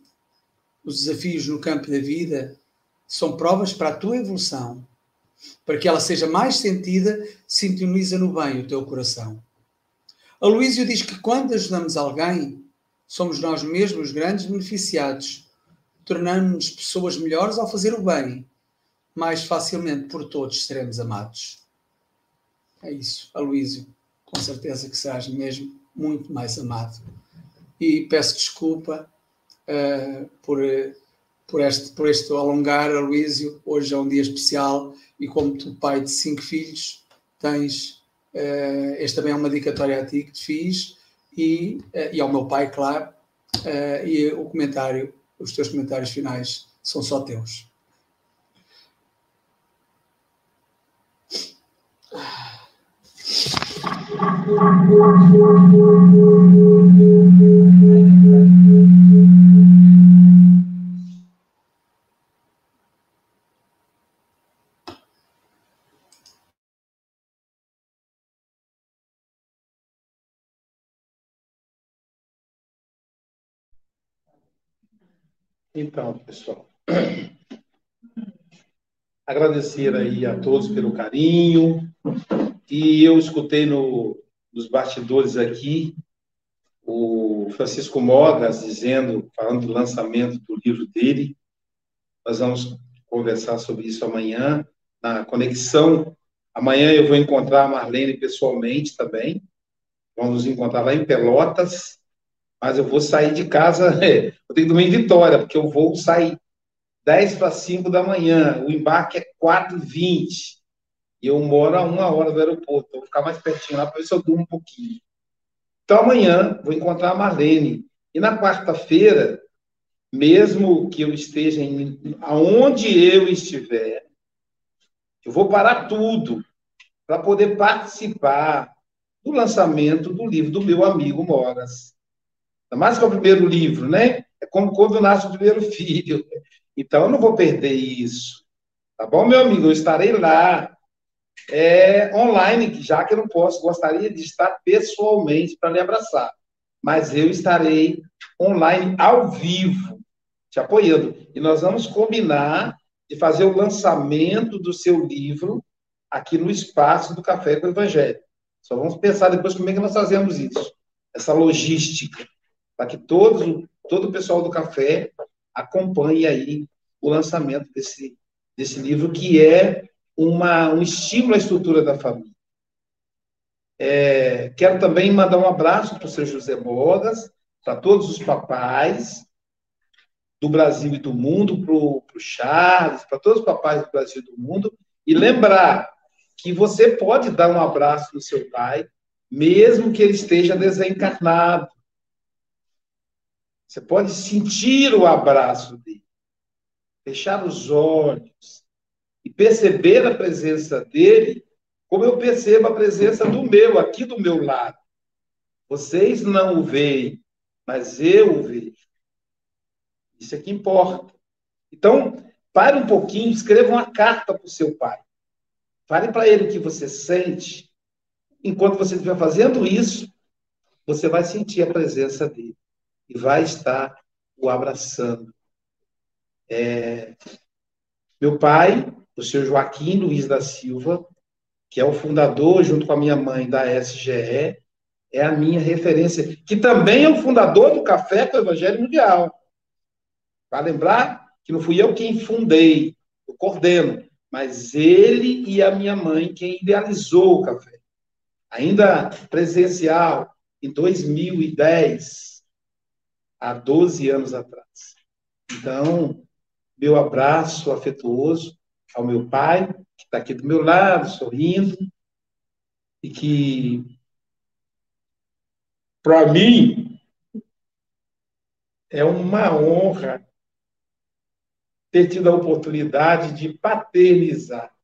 os desafios no campo da vida são provas para a tua evolução. Para que ela seja mais sentida, sintoniza no bem o teu coração. A Luísio diz que quando ajudamos alguém, somos nós mesmos grandes beneficiados, tornando-nos pessoas melhores ao fazer o bem. Mais facilmente por todos seremos amados. É isso, Aloísio. Com certeza que serás mesmo muito mais amado. E peço desculpa uh, por, por, este, por este alongar, Aloísio. Hoje é um dia especial e, como tu, pai de cinco filhos, tens. Uh, este também é uma dedicatória a ti que te fiz e, uh, e ao meu pai, claro. e o comentário, os teus comentários finais são só teus. Então, pessoal, agradecer aí a todos pelo carinho. E eu escutei no, nos bastidores aqui o Francisco Mogas dizendo, falando do lançamento do livro dele. Nós vamos conversar sobre isso amanhã, na conexão. Amanhã eu vou encontrar a Marlene pessoalmente também. Vamos nos encontrar lá em Pelotas mas eu vou sair de casa, eu tenho que dormir em Vitória, porque eu vou sair 10 para 5 da manhã, o embarque é 4 h 20 e eu moro a uma hora do aeroporto, vou ficar mais pertinho lá para ver se eu durmo um pouquinho. Então amanhã vou encontrar a Marlene, e na quarta-feira, mesmo que eu esteja em, aonde eu estiver, eu vou parar tudo para poder participar do lançamento do livro do meu amigo Moras. Mais que é o primeiro livro, né? É como quando nasce o primeiro filho. Então, eu não vou perder isso. Tá bom, meu amigo? Eu estarei lá, é, online, já que eu não posso, gostaria de estar pessoalmente para lhe abraçar. Mas eu estarei online, ao vivo, te apoiando. E nós vamos combinar de fazer o lançamento do seu livro aqui no espaço do Café com o Evangelho. Só vamos pensar depois como é que nós fazemos isso, essa logística para que todos, todo o pessoal do café acompanhe aí o lançamento desse, desse livro, que é uma, um estímulo à estrutura da família. É, quero também mandar um abraço para o seu José Bodas, para todos os papais do Brasil e do mundo, para o Charles, para todos os papais do Brasil e do mundo, e lembrar que você pode dar um abraço no seu pai, mesmo que ele esteja desencarnado. Você pode sentir o abraço dele, fechar os olhos e perceber a presença dele, como eu percebo a presença do meu, aqui do meu lado. Vocês não o veem, mas eu o vejo. Isso é que importa. Então, pare um pouquinho, escreva uma carta para o seu pai. Fale para ele o que você sente. Enquanto você estiver fazendo isso, você vai sentir a presença dele vai estar o abraçando. É... Meu pai, o senhor Joaquim Luiz da Silva, que é o fundador, junto com a minha mãe, da SGE, é a minha referência, que também é o fundador do Café com o Evangelho Mundial. Para lembrar que não fui eu quem fundei, eu coordeno, mas ele e a minha mãe quem idealizou o café. Ainda presencial, em 2010, há 12 anos atrás. Então, meu abraço afetuoso ao meu pai, que está aqui do meu lado, sorrindo, e que para mim, é uma honra ter tido a oportunidade de paternizar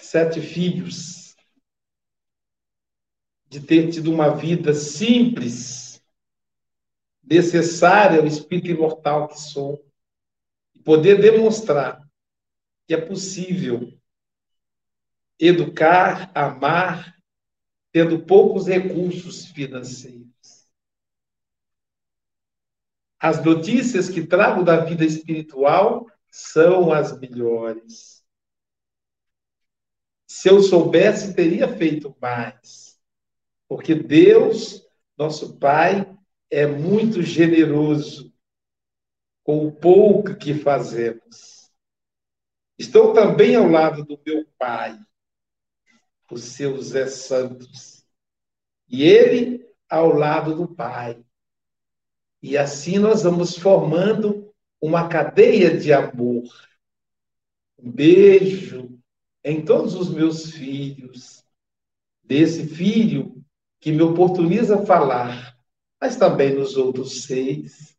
sete filhos, de ter tido uma vida simples, necessária ao espírito imortal que sou, e poder demonstrar que é possível educar, amar tendo poucos recursos financeiros. As notícias que trago da vida espiritual são as melhores. Se eu soubesse, teria feito mais. Porque Deus, nosso Pai, é muito generoso com o pouco que fazemos. Estou também ao lado do meu Pai, o seu Zé Santos. E ele ao lado do Pai. E assim nós vamos formando uma cadeia de amor. Um beijo em todos os meus filhos, desse filho que me oportuniza falar, mas também nos outros seis.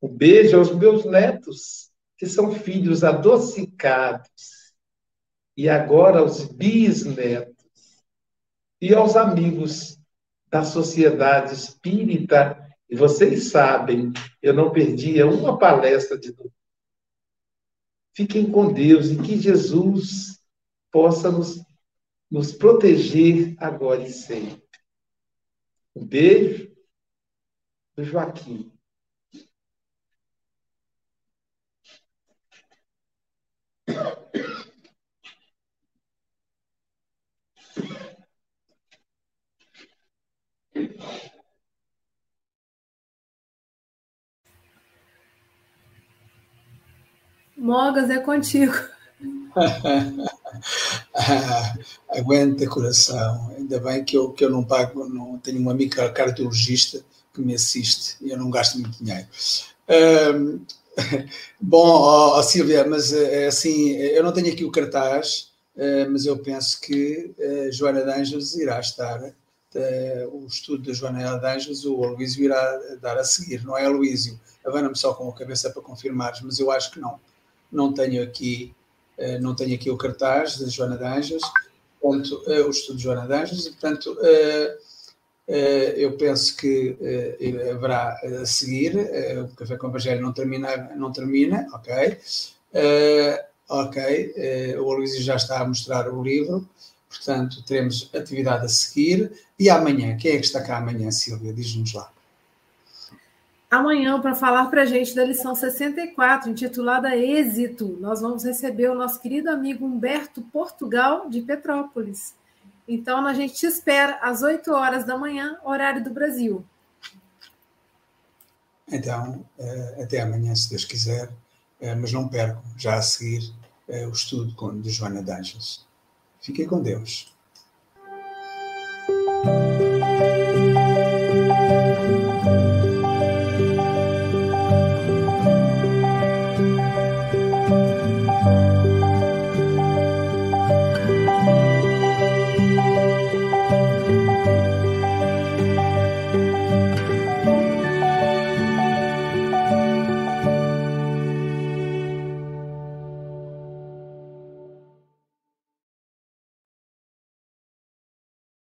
Um beijo aos meus netos, que são filhos adocicados e agora aos bisnetos e aos amigos da sociedade espírita. E vocês sabem, eu não perdia uma palestra de. Fiquem com Deus e que Jesus possa nos, nos proteger agora e sempre. Um beijo do Joaquim. Mogas, é contigo. Aguenta coração. Ainda bem que eu, que eu não pago, não tenho um amigo cardiologista que me assiste eu não gasto muito dinheiro. Um, bom, oh, Silvia, mas é assim, eu não tenho aqui o cartaz, uh, mas eu penso que uh, Joana de Anjos irá estar, o estudo da Joana de Anjos, o Aloísio irá dar a seguir, não é, Aloísio? Avana-me só com a cabeça para confirmares, mas eu acho que não não tenho aqui, eh, não tenho aqui o cartaz da Joana de Anjos, portanto, eh, o estudo de Joana de Anjos, e portanto eh, eu penso que haverá a seguir, o Café com o Evangelho não termina, não termina ok? ok, o Aloysio já está a mostrar o livro, portanto teremos atividade a seguir, e amanhã, quem é que está cá amanhã, Silvia? Diz-nos lá amanhã para falar para a gente da lição 64, intitulada Êxito. Nós vamos receber o nosso querido amigo Humberto Portugal, de Petrópolis. Então, a gente te espera às 8 horas da manhã, horário do Brasil. Então, eh, até amanhã, se Deus quiser, eh, mas não percam, já a seguir, eh, o estudo de Joana D'Anjos. Fiquem com Deus.